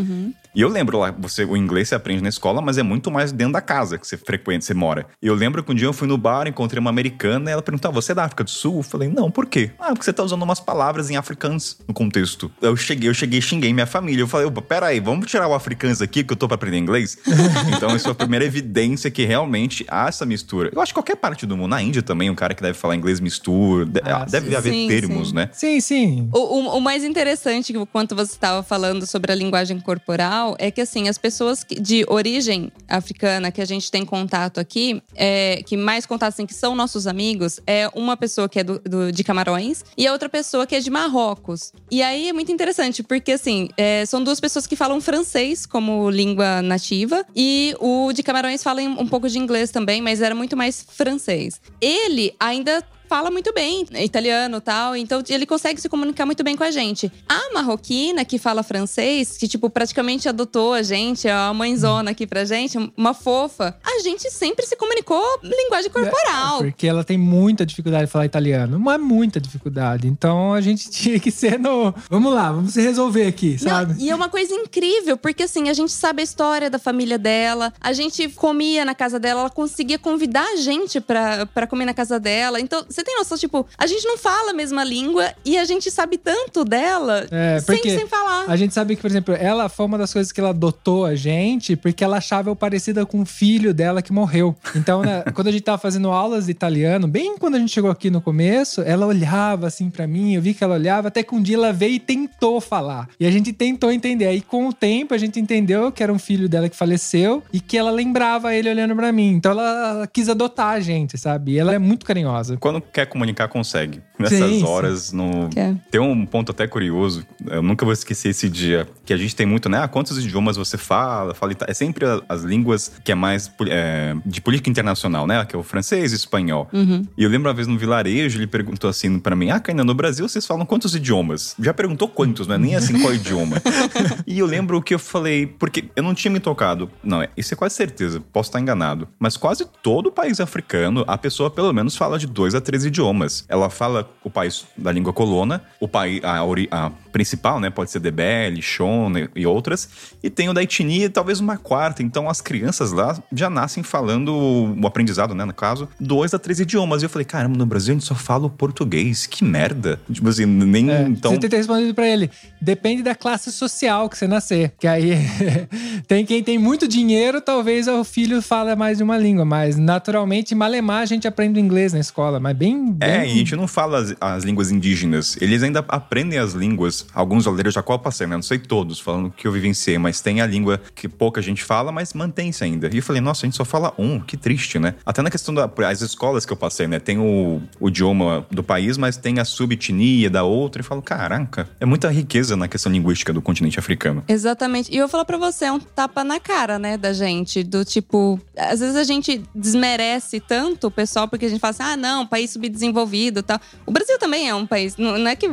Speaker 3: E eu lembro lá, você, o inglês você aprende na escola, mas é muito mais dentro da casa que você frequenta, você mora. E eu lembro que um dia eu fui no bar, encontrei uma americana e ela perguntou: ah, você é da África do Sul? Eu falei, não, por quê? Ah, porque você tá usando umas palavras em africans no contexto. Eu cheguei, eu cheguei e xinguei minha família. Eu falei, opa, peraí, vamos tirar o africans aqui que eu tô pra aprender inglês? *laughs* então, isso é a primeira evidência que realmente há essa mistura. Eu acho que qualquer parte do mundo, na Índia também, um cara que deve falar inglês mistura, de-
Speaker 2: Ah,
Speaker 3: deve
Speaker 1: sim.
Speaker 3: haver
Speaker 1: Sim,
Speaker 3: termos,
Speaker 1: sim.
Speaker 3: né?
Speaker 2: Sim, sim.
Speaker 1: O, o- o mais interessante, quanto você estava falando sobre a linguagem corporal, é que assim, as pessoas que- de origem africana que a gente tem contato aqui, é, que mais contato assim, que são nossos amigos, é uma pessoa que é do, do- de Camarões e a outra pessoa que é de Marrocos. E aí é muito interessante, porque assim, é, são duas pessoas que falam francês como língua nativa, e o de Camarões fala um pouco de inglês também, mas era muito mais francês. Ele ainda fala muito bem italiano e tal, então ele consegue se comunicar muito bem com a gente. A marroquina, que fala francês, que, tipo, praticamente adotou a gente, é a mãezona aqui pra gente, uma fofa, a gente sempre se comunicou linguagem corporal.
Speaker 2: Porque ela tem muita dificuldade de falar italiano. Mas muita dificuldade. Então a gente *laughs* tinha que ser no. Vamos lá, vamos se resolver aqui,
Speaker 1: Não,
Speaker 2: sabe?
Speaker 1: e é uma coisa incrível, porque assim, a gente sabe a história da família dela, a gente comia na casa dela, ela conseguia convidar a gente pra, pra comer na casa dela. Então, você tem noção, tipo, a gente não fala a mesma língua e a gente sabe tanto dela
Speaker 2: É,
Speaker 1: sem,
Speaker 2: porque
Speaker 1: sem falar.
Speaker 2: A gente sabe que, por exemplo, ela foi uma das coisas que ela adotou a gente porque ela achava eu parecida com o filho dela que morreu. Então, né, *laughs* quando a gente tava fazendo aulas de italiano, bem quando a gente chegou aqui no começo, ela olhava assim pra mim, eu vi que ela olhava, até que um dia ela veio e tentou falar. E a gente tentou entender. Aí, com o tempo, a gente entendeu que era um filho dela que faleceu e que ela lembrava ele olhando pra mim. Então, ela quis adotar a gente, sabe? E ela é muito carinhosa.
Speaker 3: Quando quer comunicar, consegue. Nessas
Speaker 2: Sim,
Speaker 3: horas, no...
Speaker 1: Quer.
Speaker 3: tem um ponto até curioso. Eu nunca vou esquecer esse dia. Que a gente tem muito, né? Ah, quantos idiomas você fala? fala é sempre as línguas que é mais é, de política internacional, né? Que é o francês e o espanhol. E eu lembro uma vez no vilarejo, ele perguntou assim pra mim: Ah, Kainan, no Brasil vocês falam quantos idiomas? Já perguntou quantos, não é nem assim qual idioma. *laughs* e eu lembro que eu falei, porque eu não tinha me tocado. Não, isso é quase certeza, posso estar enganado. Mas quase todo país africano, a pessoa pelo menos fala de dois a três idiomas. Ela fala o país da língua colona, o país, a, a principal, né? Pode ser Debele, Shona e outras. E tem o da etnia, talvez uma quarta. Então as crianças lá já nascem falando o aprendizado, né? No caso, dois a três idiomas. E eu falei, caramba, no Brasil a gente só fala o português. Que merda. Tipo assim, nem.
Speaker 2: É,
Speaker 3: então.
Speaker 2: Você tem que ter respondido pra ele. Depende da classe social que você nascer. Que aí *laughs* tem quem tem muito dinheiro, talvez o filho fale mais de uma língua. Mas naturalmente, malemar, a gente aprende inglês na escola. Mas bem.
Speaker 3: É,
Speaker 2: bem-
Speaker 3: e a gente não fala as, as línguas indígenas. Eles ainda aprendem as línguas. Alguns oleiros já qual passei, né? Não sei todos, falando que eu vivenciei, mas tem a língua que pouca gente fala, mas mantém-se ainda. E eu falei, nossa, a gente só fala um, que triste, né? Até na questão das escolas que eu passei, né? Tem o, o idioma do país, mas tem a subetnia da outra. E falo, caraca, é muita riqueza na questão linguística do continente africano.
Speaker 1: Exatamente. E eu vou falar pra você, é um tapa na cara, né, da gente. Do tipo, às vezes a gente desmerece tanto o pessoal porque a gente fala assim, ah, não, país subdesenvolvido e tal. O Brasil também é um país, não é que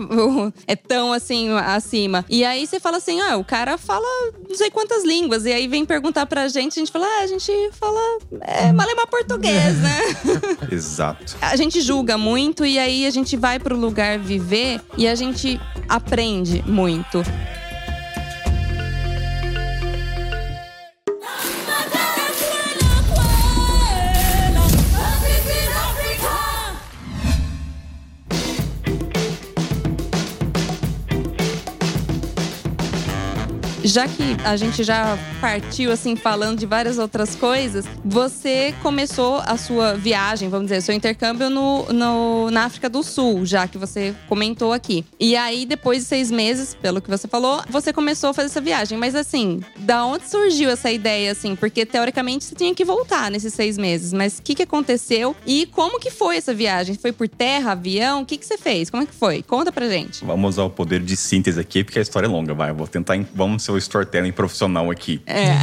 Speaker 1: é tão assim acima. E aí você fala assim, ah, o cara fala não sei quantas línguas. E aí vem perguntar pra gente, a gente fala, ah, a gente fala é, malemar português, né? *laughs*
Speaker 3: Exato.
Speaker 1: a gente julga muito e aí a gente vai pro lugar viver e a gente aprende muito. Já que a gente já partiu assim falando de várias outras coisas, você começou a sua viagem, vamos dizer, seu intercâmbio no, no- na África do Sul, já que você comentou aqui. E aí, depois de seis meses, pelo que você falou, você começou a fazer essa viagem. Mas assim, da onde surgiu essa ideia, assim? Porque teoricamente você tinha que voltar nesses seis meses. Mas o que, que aconteceu e como que foi essa viagem? Foi por terra, avião? O que, que você fez? Como é que foi? Conta pra gente.
Speaker 3: Vamos usar o poder de síntese aqui, porque a história é longa, vai. Eu vou tentar. Vamos ser o storytelling profissional aqui.
Speaker 1: É.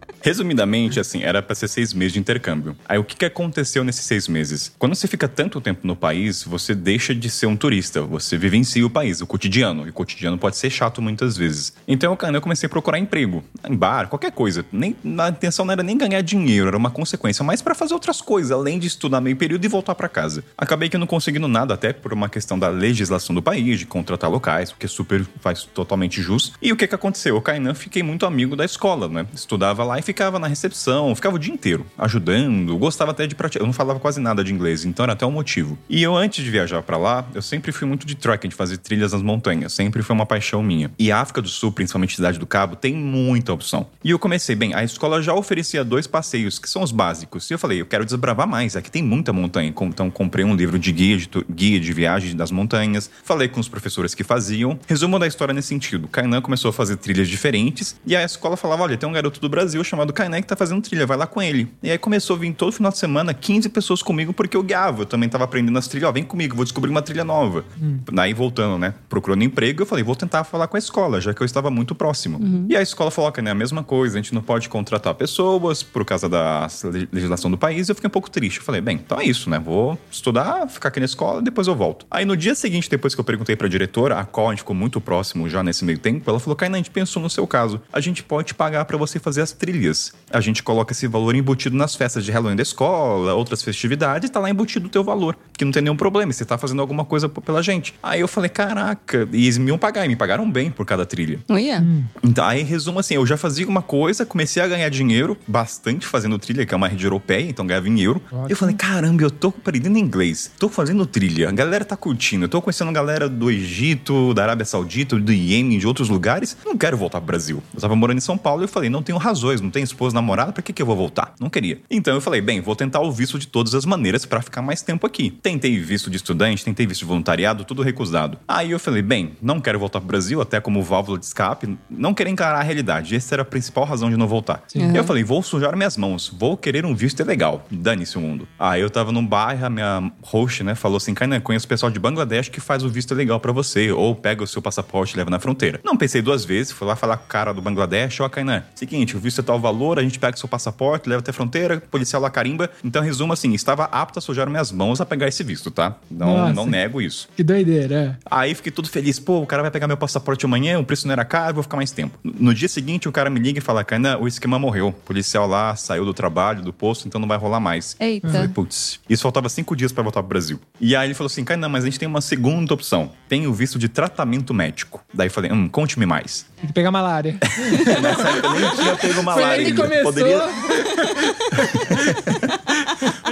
Speaker 1: *laughs*
Speaker 3: Resumidamente, assim, era pra ser seis meses de intercâmbio. Aí o que, que aconteceu nesses seis meses? Quando você fica tanto tempo no país, você deixa de ser um turista, você vivencia o país, o cotidiano. E o cotidiano pode ser chato muitas vezes. Então eu comecei a procurar emprego, em bar, qualquer coisa. Nem, a intenção não era nem ganhar dinheiro, era uma consequência, mas pra fazer outras coisas, além de estudar meio período e voltar pra casa. Acabei que não conseguindo nada, até por uma questão da legislação do país, de contratar locais, o que é super faz totalmente justo. E o que que aconteceu? O Kainan fiquei muito amigo da escola, né? Estudava lá e ficava na recepção, ficava o dia inteiro ajudando, gostava até de praticar. Eu não falava quase nada de inglês, então era até um motivo. E eu, antes de viajar pra lá, eu sempre fui muito de trekking, de fazer trilhas nas montanhas. Sempre foi uma paixão minha. E a África do Sul, principalmente Cidade do Cabo, tem muita opção. E eu comecei, bem, a escola já oferecia dois passeios, que são os básicos. E eu falei, eu quero desbravar mais, aqui tem muita montanha. Então comprei um livro de guia de, guia de viagem das montanhas, falei com os professores que faziam. Resumo da história nesse sentido. Kainan começou a fazer trilhas diferentes, e a escola falava, olha, tem um garoto do Brasil chamado Kainan que tá fazendo trilha, vai lá com ele. E aí começou a vir todo final de semana 15 pessoas comigo, porque eu guiava, eu também tava aprendendo as trilhas, ó, vem comigo, vou descobrir uma trilha nova. Daí voltando, né, procurando emprego, eu falei, vou tentar falar com a escola, já que eu estava muito próximo. E a escola falou que é a mesma coisa, a gente não pode contratar pessoas por causa da le- legislação do país, eu fiquei um pouco triste. Eu falei, bem, então é isso, né, vou estudar, ficar aqui na escola, depois eu volto. Aí no dia seguinte, depois que eu perguntei pra diretora, a qual a gente ficou muito próximo já nesse meio tempo, ela falou, Kainan, a gente pensou no seu caso, a gente pode pagar pra você fazer as trilhas. Trilhas, a gente coloca esse valor embutido nas festas de Halloween da escola, outras festividades, tá lá embutido o teu valor. Que não tem nenhum problema, você tá fazendo alguma coisa pela gente. Aí eu falei, caraca, e eles me iam pagar, e me pagaram bem por cada trilha.
Speaker 1: Uia.
Speaker 3: Então, aí, resumo assim, eu já fazia uma coisa, comecei a ganhar dinheiro, bastante fazendo trilha, que é uma rede europeia, então ganhava em euro.
Speaker 2: Ótimo.
Speaker 3: Eu falei, caramba, eu tô aprendendo inglês, tô fazendo trilha, a galera tá curtindo, eu tô conhecendo galera do Egito, da Arábia Saudita, do Iêmen, de outros lugares, não quero voltar pro Brasil. Eu tava morando em São Paulo e eu falei, não tenho razões, não tenho esposa, namorada, pra que que eu vou voltar? Não queria. Então eu falei, bem, vou tentar o visto de todas as maneiras pra ficar mais tempo aqui. Tentei visto de estudante, tentei visto de voluntariado, tudo recusado. Aí eu falei, bem, não quero voltar pro Brasil, até como válvula de escape, não querer encarar a realidade. Essa era a principal razão de não voltar.
Speaker 1: Uhum.
Speaker 3: Eu falei, vou sujar minhas mãos, vou querer um visto ilegal. Dane-se o mundo. Aí eu tava num bairro, a minha host, né, falou assim: Kainan, conheço o pessoal de Bangladesh que faz o visto ilegal pra você, ou pega o seu passaporte e leva na fronteira. Não pensei duas vezes, fui lá falar com o cara do Bangladesh: Ó, Kainan, seguinte, o visto é tal valor, a gente pega seu passaporte, leva até a fronteira, policial lá carimba. Então, resumo assim: estava apto a sujar minhas mãos a pegar esse visto, tá? Não,
Speaker 2: Nossa.
Speaker 3: não nego isso.
Speaker 2: Que doideira. é.
Speaker 3: Aí fiquei todo feliz. Pô, o cara vai pegar meu passaporte amanhã, o preço não era caro, eu vou ficar mais tempo. No dia seguinte, o cara me liga e fala: Kainan, o esquema morreu. O policial lá saiu do trabalho, do posto, então não vai rolar mais.
Speaker 1: Eita.
Speaker 3: Eu falei, putz, isso faltava cinco dias pra voltar pro Brasil. E aí ele falou assim: Kainan, mas a gente tem uma segunda opção. Tem o visto de tratamento médico. Daí eu falei: hum, conte-me mais.
Speaker 2: Tem que pegar malária. *laughs*
Speaker 3: Nessa época eu nem tinha pego malária Ele
Speaker 2: começou!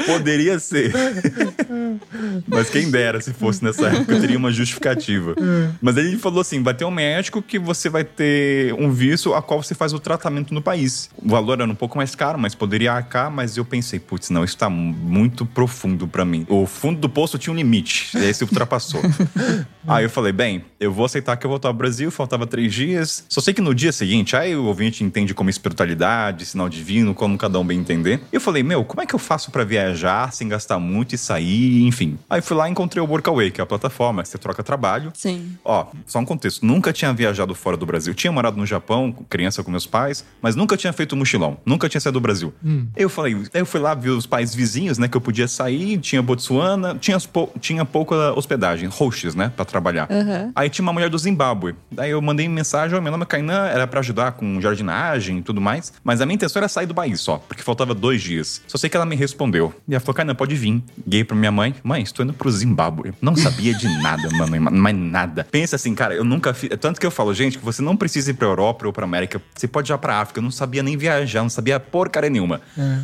Speaker 3: Poderia, ser. Mas quem dera se fosse nessa época, eu teria uma justificativa. Mas ele falou assim: vai ter um médico que você vai ter um visto a qual você faz o tratamento no país. O valor era um pouco mais caro, mas poderia arcar, mas eu pensei, putz, não, isso tá muito profundo pra mim. O fundo do poço tinha um limite, e aí se ultrapassou. *laughs* aí eu falei, bem, eu vou aceitar que eu vou voltar ao Brasil, faltava três dias. Só sei que no dia seguinte, aí o ouvinte entende como espiritualidade, sinal divino, como cada um bem entender. Eu falei, meu, como é que eu faço pra viajar sem gastar muito e sair, enfim. Aí fui lá e encontrei o Workaway, que é a plataforma que você troca trabalho.
Speaker 1: Sim.
Speaker 3: Ó, só um contexto. Nunca tinha viajado fora do Brasil. Tinha morado no Japão, criança com meus pais, mas nunca tinha feito mochilão. Nunca tinha saído do Brasil. Eu falei, aí eu fui lá ver os países vizinhos, né, que eu podia sair. Tinha Botsuana, tinha, pou- tinha pouca hospedagem, hosts, né, pra trabalhar. Aí tinha uma mulher do Zimbábue. Daí eu mandei mensagem, ó, meu nome é Kainan, era pra ajudar com jardinagem e tudo mais. Mas a minha intenção era sair do país só, porque faltava dois dias. Só sei que ela me respondeu. E ela falou, Kainan, pode vir. Liguei pra minha mãe. Mãe, estou indo pro Zimbábue. Não sabia de nada, *laughs* mano, mas nada. Pensa assim, cara, eu nunca fiz. Tanto que eu falo, gente, que você não precisa ir pra Europa ou pra América. Você pode ir já pra África. Eu não sabia nem viajar, não sabia porcaria nenhuma.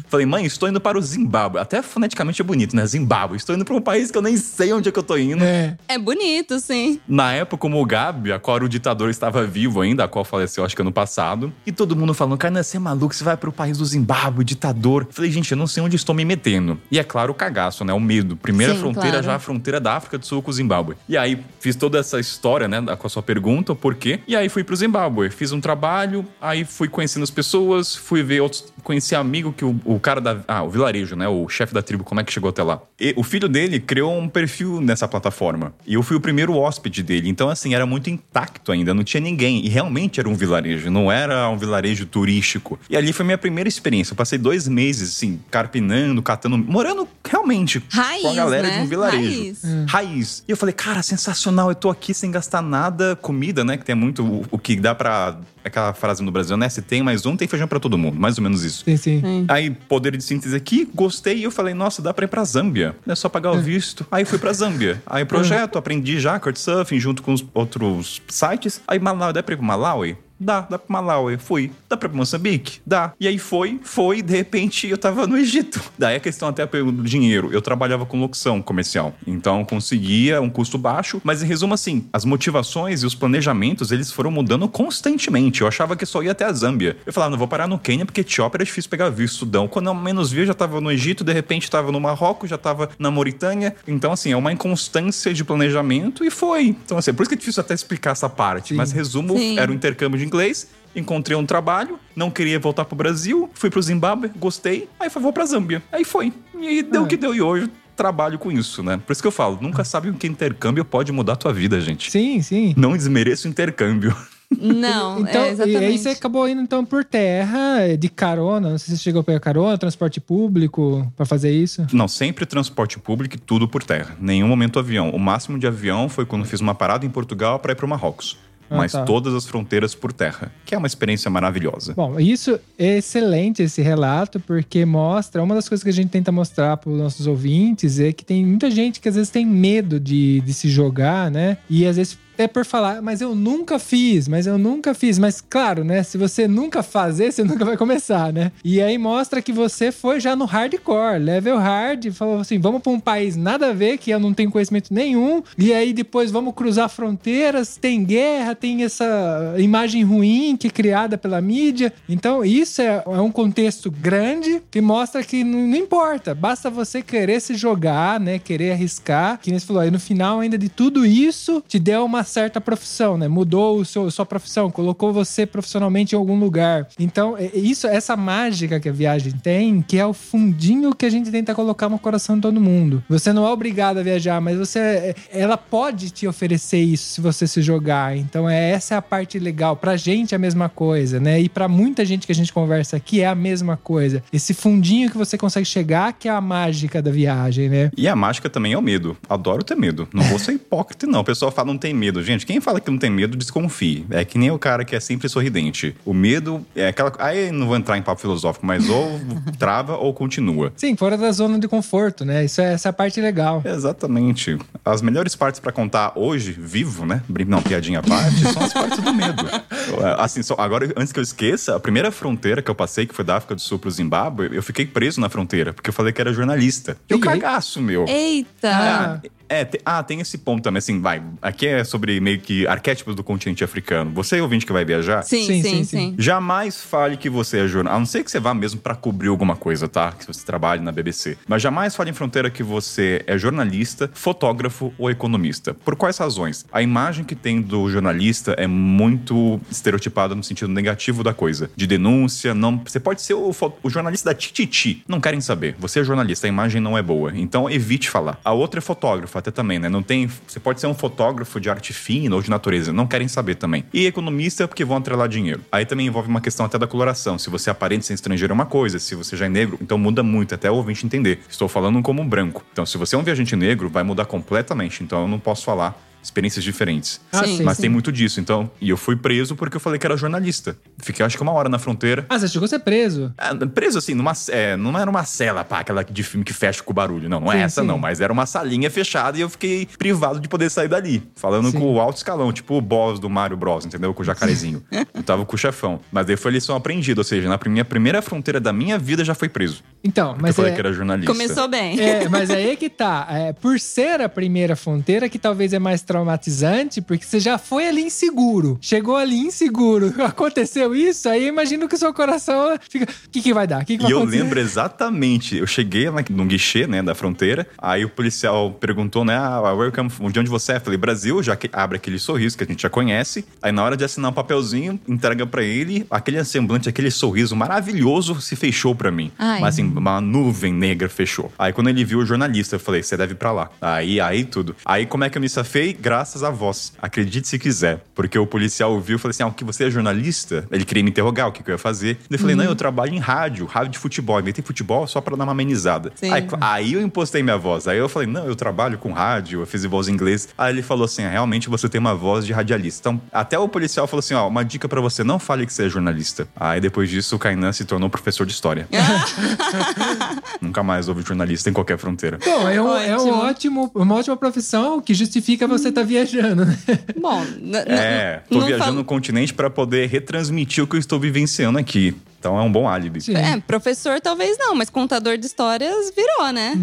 Speaker 3: Falei, mãe, estou indo para o Zimbábue. Até foneticamente é bonito, né? Zimbábue. Estou indo pra um país que eu nem sei onde é que eu tô indo.
Speaker 2: É.
Speaker 1: É bonito, sim.
Speaker 3: Na época, como o Gabi, a qual era o ditador estava vivo ainda, a qual faleceu acho que ano passado, e todo mundo falando, cara, você é maluco, você vai pro país do Zimbábue, ditador. Falei, gente, eu não sei onde estou me metendo. E é claro, o cagaço, né? O medo. Primeira
Speaker 1: Sim,
Speaker 3: fronteira
Speaker 1: claro.
Speaker 3: já a fronteira da África do Sul com o Zimbábue. E aí fiz toda essa história, né, com a sua pergunta, o porquê. E aí fui pro Zimbábue, fiz um trabalho, aí fui conhecendo as pessoas, fui ver outros, conheci amigo que o, o cara da, ah, o vilarejo, né, o chefe da tribo, como é que chegou até lá? E o filho dele criou um perfil nessa plataforma. E eu fui o primeiro hóspede dele, então assim, era muito intacto ainda, não tinha ninguém. E realmente era um vilarejo, não era um vilarejo turístico. E ali foi minha primeira experiência. Eu passei dois meses, assim, carpinando, catando, morando realmente
Speaker 1: Raiz,
Speaker 3: com a galera
Speaker 1: né?
Speaker 3: de um vilarejo.
Speaker 1: Raiz.
Speaker 3: Raiz. E eu falei, cara, sensacional, eu tô aqui sem gastar nada. Comida, né? Que tem muito o, o que dá pra. Aquela frase no Brasil, né? Se tem mais um, tem feijão pra todo mundo. Mais ou menos isso.
Speaker 2: Sim, sim.
Speaker 1: Sim.
Speaker 3: Aí, poder de síntese aqui, gostei e eu falei, nossa, dá pra ir pra Zâmbia. É só pagar o visto. Aí fui pra Zâmbia. Aí projeto, aprendi já Couchsurfing junto com os outros sites. Aí Malawi, dá pra ir pro Malawi? Dá, dá pro Malawi. Fui. Dá pra ir pro Moçambique? Dá. E aí foi, foi, de repente eu tava no Egito. *laughs* Daí a questão até a pergunta do dinheiro. Eu trabalhava com locução comercial. Então conseguia um custo baixo, mas em resumo assim, as motivações e os planejamentos, eles foram mudando constantemente. Eu achava que só ia até a Zâmbia. Eu falava, não vou parar no Quênia porque Etiópia era difícil pegar visto, Sudão. Quando eu menos vi, eu já tava no Egito, de repente tava no Marrocos, já tava na Mauritânia. Então assim, é uma inconstância de planejamento e foi. Então assim, é por isso que é difícil até explicar essa parte,
Speaker 2: Sim.
Speaker 3: mas resumo,
Speaker 1: Sim.
Speaker 3: era um intercâmbio de inglês. Encontrei um trabalho, não queria voltar pro Brasil, fui pro Zimbábue, gostei, aí falei, vou pra Zâmbia. Aí foi. E aí deu o
Speaker 2: Ah.
Speaker 3: que deu e hoje trabalho com isso, né? Por isso que eu falo, nunca sabe o que intercâmbio pode mudar a tua vida, gente.
Speaker 2: Sim, sim.
Speaker 3: Não desmereça o intercâmbio.
Speaker 1: Não, *laughs*
Speaker 2: Então,
Speaker 1: é
Speaker 2: e
Speaker 1: exatamente.
Speaker 2: aí você acabou indo então por terra, de carona. Não sei se você chegou a pegar carona, transporte público pra fazer isso.
Speaker 3: Não, sempre transporte público e tudo por terra. Nenhum momento avião. O máximo de avião foi quando fiz uma parada em Portugal para ir pro Marrocos.
Speaker 2: Ah,
Speaker 3: mas
Speaker 2: tá.
Speaker 3: todas as fronteiras por terra, que é uma experiência maravilhosa.
Speaker 2: Bom, isso é excelente esse relato, porque mostra, uma das coisas que a gente tenta mostrar para os nossos ouvintes é que tem muita gente que às vezes tem medo de, de se jogar, né? E às vezes até por falar, mas eu nunca fiz, mas eu nunca fiz. Mas claro, né? Se você nunca fazer, você *laughs* nunca vai começar, né? E aí mostra que você foi já no hardcore, level hard, falou assim: vamos para um país nada a ver, que eu não tenho conhecimento nenhum. E aí depois vamos cruzar fronteiras, tem guerra, tem essa imagem ruim que é criada pela mídia. Então, isso é, é um contexto grande que mostra que não, não importa, basta você querer se jogar, né? Querer arriscar. Que nem você falou, aí no final ainda de tudo isso, te deu uma certa profissão, né? Mudou o seu, sua profissão, colocou você profissionalmente em algum lugar. Então, é- isso, essa mágica que a viagem tem, que é o fundinho que a gente tenta colocar no coração de todo mundo. Você não é obrigado a viajar, mas você, é, ela pode te oferecer isso se você se jogar. Então, é essa é a parte legal. Pra gente é a mesma coisa, né? E pra muita gente que a gente conversa aqui é a mesma coisa. Esse fundinho que você consegue chegar, que é a mágica da viagem, né?
Speaker 3: E a mágica também é o medo. Adoro ter medo. Não vou ser hipócrita, não. O pessoal fala não tem medo. Gente, quem fala que não tem medo, desconfie. É que nem o cara que é sempre sorridente. O medo é aquela. Aí não vou entrar em papo filosófico, mas ou *laughs* trava ou continua.
Speaker 2: Sim, fora da zona de conforto, né? Isso é essa é a parte legal.
Speaker 3: Exatamente. As melhores partes pra contar hoje, vivo, né? Não, piadinha à parte, são as partes do medo. *laughs* Assim, só, agora, antes que eu esqueça, a primeira fronteira que eu passei, que foi da África do Sul pro Zimbábue, eu fiquei preso na fronteira, porque eu falei que era jornalista. E o
Speaker 2: E aí?
Speaker 3: cagaço, meu.
Speaker 1: Eita!
Speaker 2: Ah.
Speaker 3: É, te- ah, tem esse ponto também, assim, vai. Aqui é sobre meio que arquétipos do continente africano. Você, ouvinte que vai viajar,
Speaker 1: Sim,
Speaker 2: Sim,
Speaker 1: sim,
Speaker 2: sim,
Speaker 1: sim.
Speaker 2: sim.
Speaker 3: Jamais fale que você é jornalista. A não ser que você vá mesmo pra cobrir alguma coisa, tá? Que você trabalhe na BBC. Mas jamais fale em fronteira que você é jornalista, fotógrafo ou economista. Por quais razões? A imagem que tem do jornalista é muito estereotipada no sentido negativo da coisa. De denúncia, não. Você pode ser o, o jornalista da Tititi. Não querem saber. Você é jornalista, a imagem não é boa. Então evite falar. A outra é fotógrafo, até também, né? Não tem. Você pode ser um fotógrafo de arte fina ou de natureza. Não querem saber também. E economista, porque vão atrelar dinheiro. Aí também envolve uma questão até da coloração. Se você aparenta ser estrangeiro é uma coisa, se você já é negro, então muda muito, até o ouvinte entender. Estou falando como um branco. Então, se você é um viajante negro, vai mudar completamente. Então, eu não posso falar experiências diferentes.
Speaker 2: Ah,
Speaker 1: Sim.
Speaker 3: Mas
Speaker 2: sim.
Speaker 3: tem muito disso, então. E eu fui preso porque eu falei que era jornalista. Fiquei, acho que uma hora na fronteira.
Speaker 2: Ah, você chegou a ser preso.
Speaker 3: Ah, Preso assim, numa, é, não era uma cela, pá, aquela de filme que fecha com barulho. Não, não é
Speaker 2: Sim,
Speaker 3: essa,
Speaker 2: sim.
Speaker 3: não. Mas era uma salinha fechada e eu fiquei privado de poder sair dali. Falando
Speaker 2: Sim.
Speaker 3: com o alto escalão, tipo o boss do Mario Bros, entendeu? Com o jacarezinho. *laughs* eu tava com o chefão. Mas daí foi lição aprendida, ou seja, na minha primeira fronteira da minha vida já foi preso.
Speaker 2: Então,
Speaker 3: Porque eu
Speaker 2: mas
Speaker 3: falei
Speaker 2: é,
Speaker 3: que era jornalista.
Speaker 1: Começou bem.
Speaker 2: É, mas *laughs* aí é que tá. É, por ser a primeira fronteira, que talvez é mais traumatizante, porque você já foi ali inseguro. Chegou ali inseguro. *laughs* Aconteceu isso, aí eu imagino que o seu coração fica. O que, que vai dar? O que, que vai
Speaker 3: E eu
Speaker 2: acontecer?
Speaker 3: lembro exatamente, eu cheguei lá no guichê, né, da fronteira, aí o policial perguntou, né, ah, welcome, de onde você é? Eu falei, Brasil, já que abre aquele sorriso que a gente já conhece, aí na hora de assinar um papelzinho, entrega pra ele, aquele semblante, aquele sorriso maravilhoso se fechou pra mim.
Speaker 1: Ai.
Speaker 3: Mas assim, uma nuvem negra fechou. Aí quando ele viu o jornalista, eu falei, você deve ir pra lá. Aí, aí tudo. Aí como é que eu me safei? Graças à voz. Acredite se quiser. Porque o policial ouviu e falou assim, ah, o que você é jornalista? Ele queria me interrogar, o que, que eu ia fazer. Eu falei, não, eu trabalho em rádio, rádio de futebol. Inventei futebol só pra dar uma amenizada. Aí, aí eu impostei minha voz. Aí eu falei, não, eu trabalho com rádio, eu fiz voz em inglês. Aí ele falou assim, ah, realmente você tem uma voz de radialista. Então, até o policial falou assim, ó, uma dica pra você, não fale que você é jornalista. Aí depois disso, o Kainan se tornou professor de história. *laughs* Nunca mais houve jornalista em qualquer fronteira.
Speaker 2: Bom, é, um, é um
Speaker 1: Ótimo.
Speaker 2: ótimo, uma ótima profissão que justifica você estar viajando, né?
Speaker 1: Bom,
Speaker 3: É, tô
Speaker 1: não
Speaker 3: viajando
Speaker 1: fal-
Speaker 3: no continente pra poder retransmitir o que eu estou vivenciando aqui. Então é um bom álibi.
Speaker 2: Sim.
Speaker 1: É, professor talvez não, mas contador de histórias virou, né?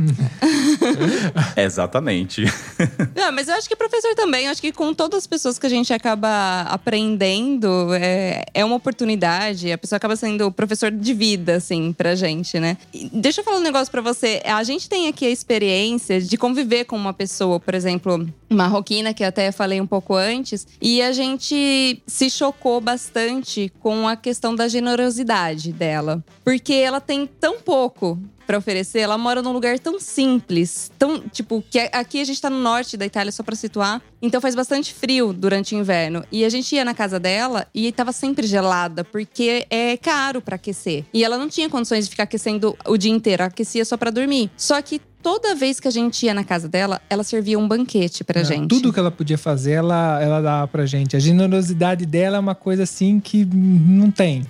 Speaker 1: *laughs*
Speaker 3: Exatamente.
Speaker 1: Não, mas eu acho que professor também. Eu acho que com todas as pessoas que a gente acaba aprendendo, é, é uma oportunidade. A pessoa acaba sendo professor de vida, assim, pra gente, né? E deixa eu falar um negócio pra você. A gente tem aqui a experiência de conviver com uma pessoa, por exemplo, marroquina, que eu até falei um pouco antes, e a gente se chocou bastante com a questão da generosidade dela. Porque ela tem tão pouco pra oferecer, ela mora num lugar tão simples, tão, tipo, que aqui a gente tá no norte da Itália, só pra situar, então faz bastante frio durante o inverno. E a gente ia na casa dela e tava sempre gelada, porque é caro pra aquecer. E ela não tinha condições de ficar aquecendo o dia inteiro, aquecia só pra dormir. Só que toda vez que a gente ia na casa dela, ela servia um banquete pra
Speaker 2: É,
Speaker 1: gente.
Speaker 2: Tudo que ela podia fazer, ela, ela dava pra gente. A generosidade dela é uma coisa assim que não tem.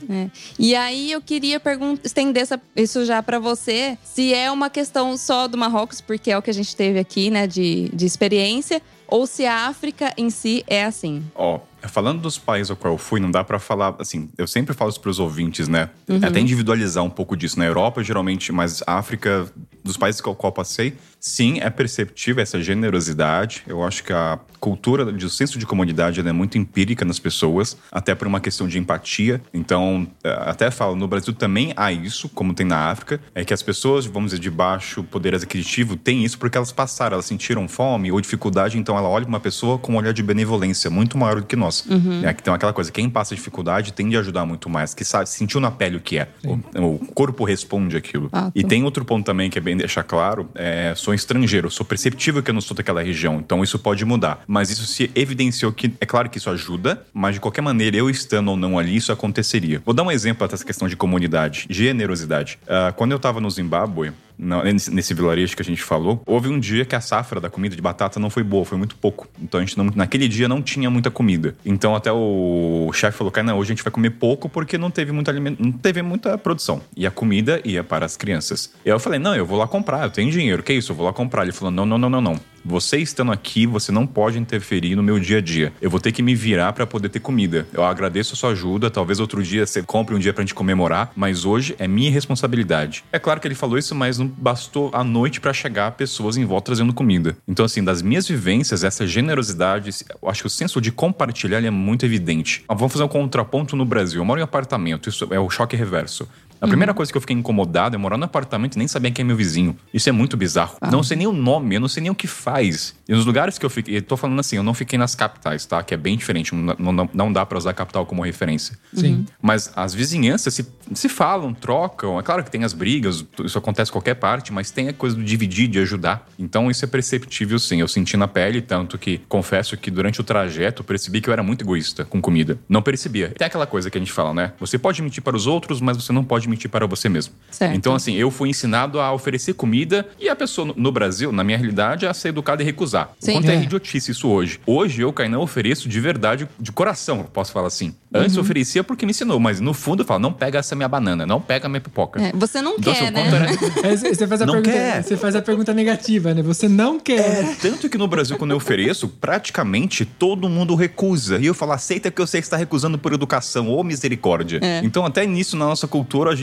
Speaker 1: E aí eu queria estender essa- isso já pra você, se é uma questão só do Marrocos, porque é o que a gente teve aqui, né, de, de experiência, ou se a África em si é assim.
Speaker 3: Ó, falando dos países ao qual eu fui, não dá pra falar, assim, eu sempre falo isso pros ouvintes, né? Até individualizar um pouco disso. Na Europa, geralmente, mas África, dos países com qual eu passei, sim, é perceptível essa generosidade. Eu acho que a cultura, de- o senso de comunidade, é muito empírica nas pessoas, até por uma questão de empatia. Então, eh, até falo, no Brasil também há isso, como tem na África, é que as pessoas, vamos dizer, de baixo poder aquisitivo têm isso porque elas passaram, elas sentiram fome ou dificuldade, então ela olha pra uma pessoa com um olhar de benevolência muito maior do que nós. É, que tem aquela coisa, quem passa dificuldade tende a ajudar muito mais, que sabe, sentiu na pele o que é. O, o corpo responde aquilo.
Speaker 1: Fato.
Speaker 3: E tem outro ponto também que é bem deixar claro, é, sou estrangeiro, sou perceptível que eu não sou daquela região, então isso pode mudar. Mas isso se evidenciou que, é claro que isso ajuda, mas de qualquer maneira, eu estando ou não ali, isso aconteceria. Vou dar um exemplo dessa questão de comunidade, generosidade. Ah, quando eu tava no Zimbábue, na- nesse, vilarejo que a gente falou, houve um dia que a safra da comida de batata não foi boa, foi muito pouco. Então a gente não, naquele dia não tinha muita comida. Então até o chefe falou: cara, não, hoje a gente vai comer pouco porque não teve muito alimento, não teve muita produção. E a comida ia para as crianças. E eu falei: não, eu vou lá comprar, eu tenho dinheiro, que isso? Eu vou lá comprar. Ele falou: não, não, não, não, não. Você estando aqui, você não pode interferir no meu dia a dia. Eu vou ter que me virar para poder ter comida. Eu agradeço a sua ajuda. Talvez outro dia você compre um dia pra gente comemorar, mas hoje é minha responsabilidade. É claro que ele falou isso, mas não bastou a noite para chegar pessoas em volta trazendo comida. Então, assim, das minhas vivências, essa generosidade, eu acho que o senso de compartilhar é muito evidente. Ah, Vamos fazer um contraponto no Brasil. Eu moro em apartamento, isso é o choque reverso. A primeira coisa que eu fiquei incomodado é morar no apartamento e nem saber quem é meu vizinho. Isso é muito bizarro. Não sei nem o nome, eu não sei nem o que faz. E nos lugares que eu fiquei, eu tô falando assim, eu não fiquei nas capitais, tá? Que é bem diferente, não, não, não dá pra usar a capital como referência.
Speaker 2: Sim.
Speaker 3: Mas as vizinhanças se, se falam, trocam. É claro que tem as brigas, isso acontece em qualquer parte, mas tem a coisa do dividir, de ajudar. Então isso é perceptível sim. Eu senti na pele, tanto que confesso que durante o trajeto eu percebi que eu era muito egoísta com comida. Não percebia. Tem aquela coisa que a gente fala, né? Você pode mentir para os outros, mas você não pode mentir para você mesmo.
Speaker 1: Certo.
Speaker 3: Então, assim, eu fui ensinado a oferecer comida e a pessoa no- Brasil, na minha realidade, é a ser educada e recusar.
Speaker 1: Sim.
Speaker 3: O quanto é
Speaker 2: É.
Speaker 3: idiotice isso hoje. Hoje eu, Kainan, ofereço de verdade, de coração, eu posso falar assim.
Speaker 1: Uhum.
Speaker 3: Antes eu oferecia porque me ensinou, mas no fundo eu falo, não pega essa minha banana, não pega a minha pipoca.
Speaker 1: É, você não
Speaker 3: Então,
Speaker 1: quer,
Speaker 3: assim,
Speaker 1: né?
Speaker 3: era- *laughs*
Speaker 2: Você você faz, a
Speaker 3: Não
Speaker 2: pergunta,
Speaker 3: quer.
Speaker 2: você faz a pergunta negativa, né? Você não quer. né?
Speaker 3: Tanto que no Brasil, quando eu ofereço, praticamente todo mundo recusa. E eu falo, aceita que você está recusando por educação ou misericórdia.
Speaker 1: É.
Speaker 3: Então, até nisso, na nossa cultura,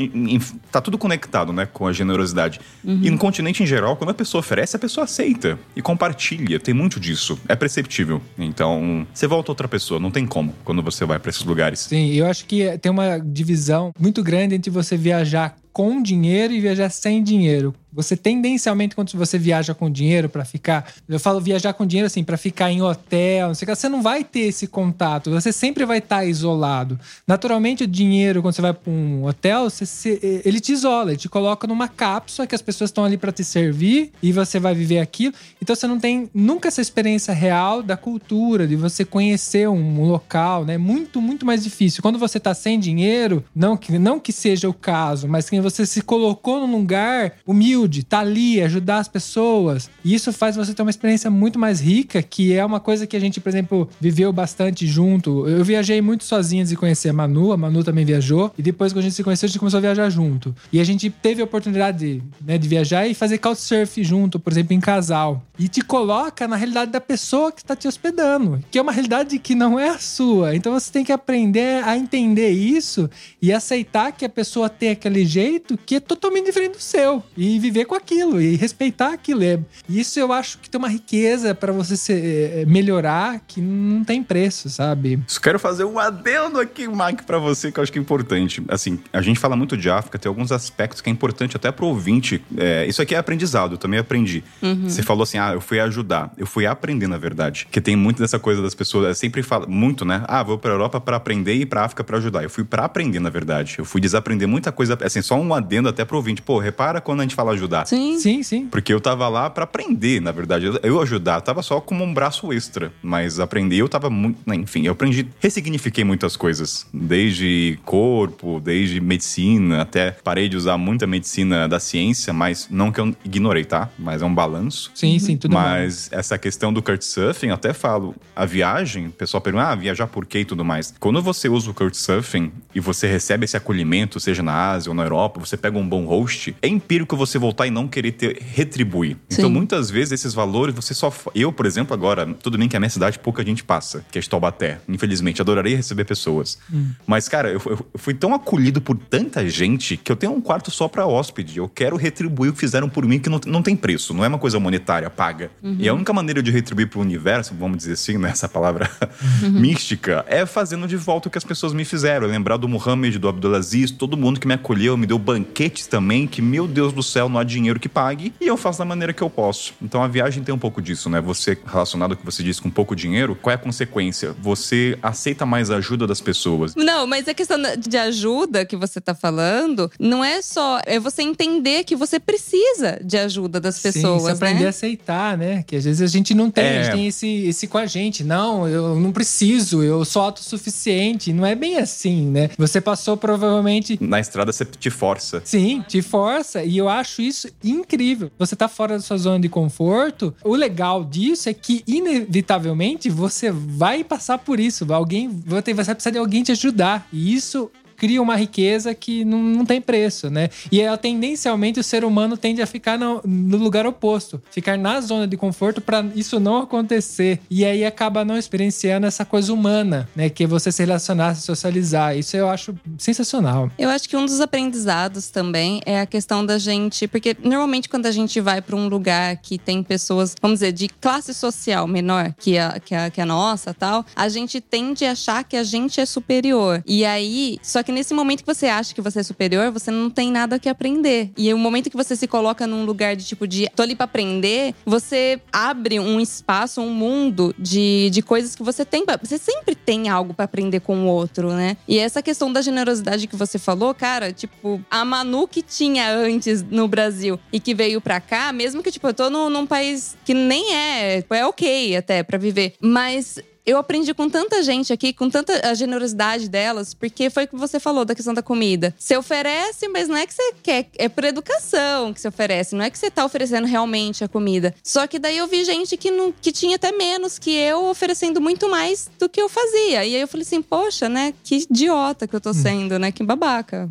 Speaker 3: tá tudo conectado, né, com a generosidade. E no continente em geral, quando a pessoa oferece, a pessoa aceita e compartilha. Tem muito disso. É perceptível. Então, você volta outra pessoa, não tem como quando você vai para esses lugares.
Speaker 2: Sim, eu acho que tem uma divisão muito grande entre você viajar com dinheiro e viajar sem dinheiro. Você tendencialmente quando você viaja com dinheiro pra ficar, eu falo viajar com dinheiro assim, pra ficar em hotel, não sei o que, você não vai ter esse contato, você sempre vai estar isolado. Naturalmente o dinheiro quando você vai pra um hotel, você se- ele te isola, ele te coloca numa cápsula que as pessoas estão ali pra te servir e você vai viver aquilo. Então você não tem nunca essa experiência real da cultura, de você conhecer um local, né? Muito, muito mais difícil. Quando você tá sem dinheiro, não que, não que seja o caso, mas que você se colocou num lugar humilde, tá ali, ajudar as pessoas. E isso faz você ter uma experiência muito mais rica, que é uma coisa que a gente, por exemplo, viveu bastante junto. Eu viajei muito sozinho de conhecer a Manu, a Manu também viajou. E depois, quando a gente se conheceu, a gente começou a viajar junto. E a gente teve a oportunidade de, né, de viajar e fazer couchsurf junto, por exemplo, em casal. E te coloca na realidade da pessoa que está te hospedando, que é uma realidade que não é a sua. Então você tem que aprender a entender isso e aceitar que a pessoa tem aquele jeito que é totalmente diferente do seu e viver com aquilo e respeitar aquilo. É- Isso eu acho que tem uma riqueza para você se, eh, melhorar que não tem preço, sabe?
Speaker 3: Só quero fazer um adendo aqui, Mike, pra você, que eu acho que é importante. Assim, a gente fala muito de África, tem alguns aspectos que é importante até pro ouvinte. É, isso aqui é aprendizado, eu também aprendi. Você falou assim, ah, eu fui ajudar. Eu fui aprender, na verdade. Que tem muito dessa coisa das pessoas, é sempre fala muito, né? Ah, vou pra Europa para aprender e pra África para ajudar. Eu fui para aprender, na verdade. Eu fui desaprender muita coisa, assim, só um adendo até pro ouvinte. Pô, repara quando a gente fala ajudar.
Speaker 1: Sim.
Speaker 2: Sim, sim.
Speaker 3: Porque eu tava lá para aprender, na verdade. Eu, eu ajudar, tava só como um braço extra. Mas aprender, eu tava muito. né, Enfim, eu aprendi, ressignifiquei muitas coisas. Desde corpo, desde medicina, até parei de usar muita medicina da ciência, mas não que eu ignorei, tá? Mas é um balanço.
Speaker 2: Sim, sim, tudo bem.
Speaker 3: Mas essa questão do Couchsurfing, eu até falo, a viagem, o pessoal pergunta, ah, viajar por quê e tudo mais. Quando você usa o Couchsurfing e você recebe esse acolhimento, seja na Ásia ou na Europa, você pega um bom host, é empírico você voltar e não querer ter, retribuir. Então,
Speaker 1: Sim.
Speaker 3: muitas vezes, esses valores, você só. Eu, por exemplo, agora, tudo bem que a minha cidade pouca gente passa, que é Taubaté. Infelizmente, adoraria receber pessoas. Mas, cara, eu, eu- fui tão acolhido por tanta gente que eu tenho um quarto só pra hóspede. Eu quero retribuir o que fizeram por mim, que não, não tem preço, não é uma coisa monetária paga. E a única maneira de retribuir pro universo, vamos dizer assim, né, essa palavra *laughs* mística, é fazendo de volta o que as pessoas me fizeram. Lembrar do Muhammad, do Abdulaziz, todo mundo que me acolheu, me deu banquetes também, que, meu Deus do céu, não há dinheiro que pague, e eu faço da maneira que eu posso. Então a viagem tem um pouco disso, né? Você, relacionado ao que você disse com pouco dinheiro, qual é a consequência? Você aceita mais a ajuda das pessoas.
Speaker 1: Não, mas a questão da- de ajuda que você tá falando não é só. É você entender que você precisa de ajuda das
Speaker 2: Sim,
Speaker 1: pessoas,
Speaker 2: você aprender a
Speaker 1: né?
Speaker 2: aceitar, né? Que às vezes a gente não tem,
Speaker 3: É.
Speaker 2: a gente tem esse, esse com a gente. Não, eu não preciso, eu sou autossuficiente. Não é bem assim, né? Você passou provavelmente.
Speaker 3: Na estrada você te força.
Speaker 2: Sim, te força. E eu acho isso incrível. Você tá fora da sua zona de conforto. O legal disso é que, inevitavelmente, você vai passar por isso. Alguém você vai precisar de alguém te ajudar. E isso cria uma riqueza que não, não tem preço, né? E é, tendencialmente o ser humano tende a ficar no, no lugar oposto, ficar na zona de conforto para isso não acontecer. E aí acaba não experienciando essa coisa humana, né? Que é você se relacionar, se socializar. Isso eu acho sensacional.
Speaker 1: Eu acho que um dos aprendizados também é a questão da gente, porque normalmente quando a gente vai para um lugar que tem pessoas, vamos dizer, de classe social menor que a, que a, que a nossa, tal, a gente tende a achar que a gente é superior. E aí, só que nesse momento que você acha que você é superior, você não tem nada que aprender. E o momento que você se coloca num lugar de tipo de tô ali para aprender, você abre um espaço, um mundo de, de coisas que você tem. pra- Você sempre tem algo para aprender com o outro, né? E essa questão da generosidade que você falou, cara, tipo, a Manu que tinha antes no Brasil e que veio pra cá, mesmo que, tipo, eu tô num, num país que nem é, é ok até pra viver, mas. Eu aprendi com tanta gente aqui, com tanta a generosidade delas, porque foi o que você falou da questão da comida. Você oferece, mas não é que você quer, é por educação que você oferece, não é que você tá oferecendo realmente a comida. Só que daí eu vi gente que, não, que tinha até menos que eu, oferecendo muito mais do que eu fazia. E aí eu falei assim, poxa, né? Que idiota que eu tô sendo, né? Que babaca.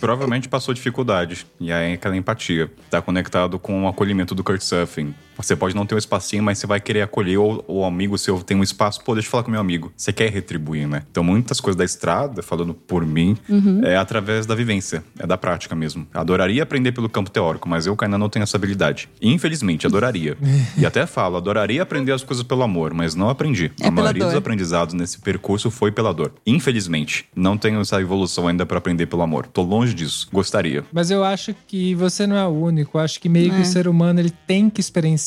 Speaker 3: Provavelmente passou dificuldade. E aí aquela empatia. Tá conectado com o acolhimento do Couchsurfing. Você pode não ter um espacinho, mas você vai querer acolher ou o amigo seu tem um espaço. Pô, deixa eu falar com meu amigo. Você quer retribuir, né? Então, muitas coisas da estrada, falando por mim, é através da vivência. É da prática mesmo. Adoraria aprender pelo campo teórico, mas eu ainda não tenho essa habilidade. Infelizmente, adoraria. *laughs* e até falo, adoraria aprender as coisas pelo amor, mas não aprendi.
Speaker 1: É
Speaker 3: a maioria dos
Speaker 1: dor.
Speaker 3: aprendizados nesse percurso foi pela dor. Infelizmente, não tenho essa evolução ainda pra aprender pelo amor. Tô longe disso. Gostaria.
Speaker 2: Mas eu acho que você não é o único. Eu acho que meio que o ser humano ele tem que experienciar,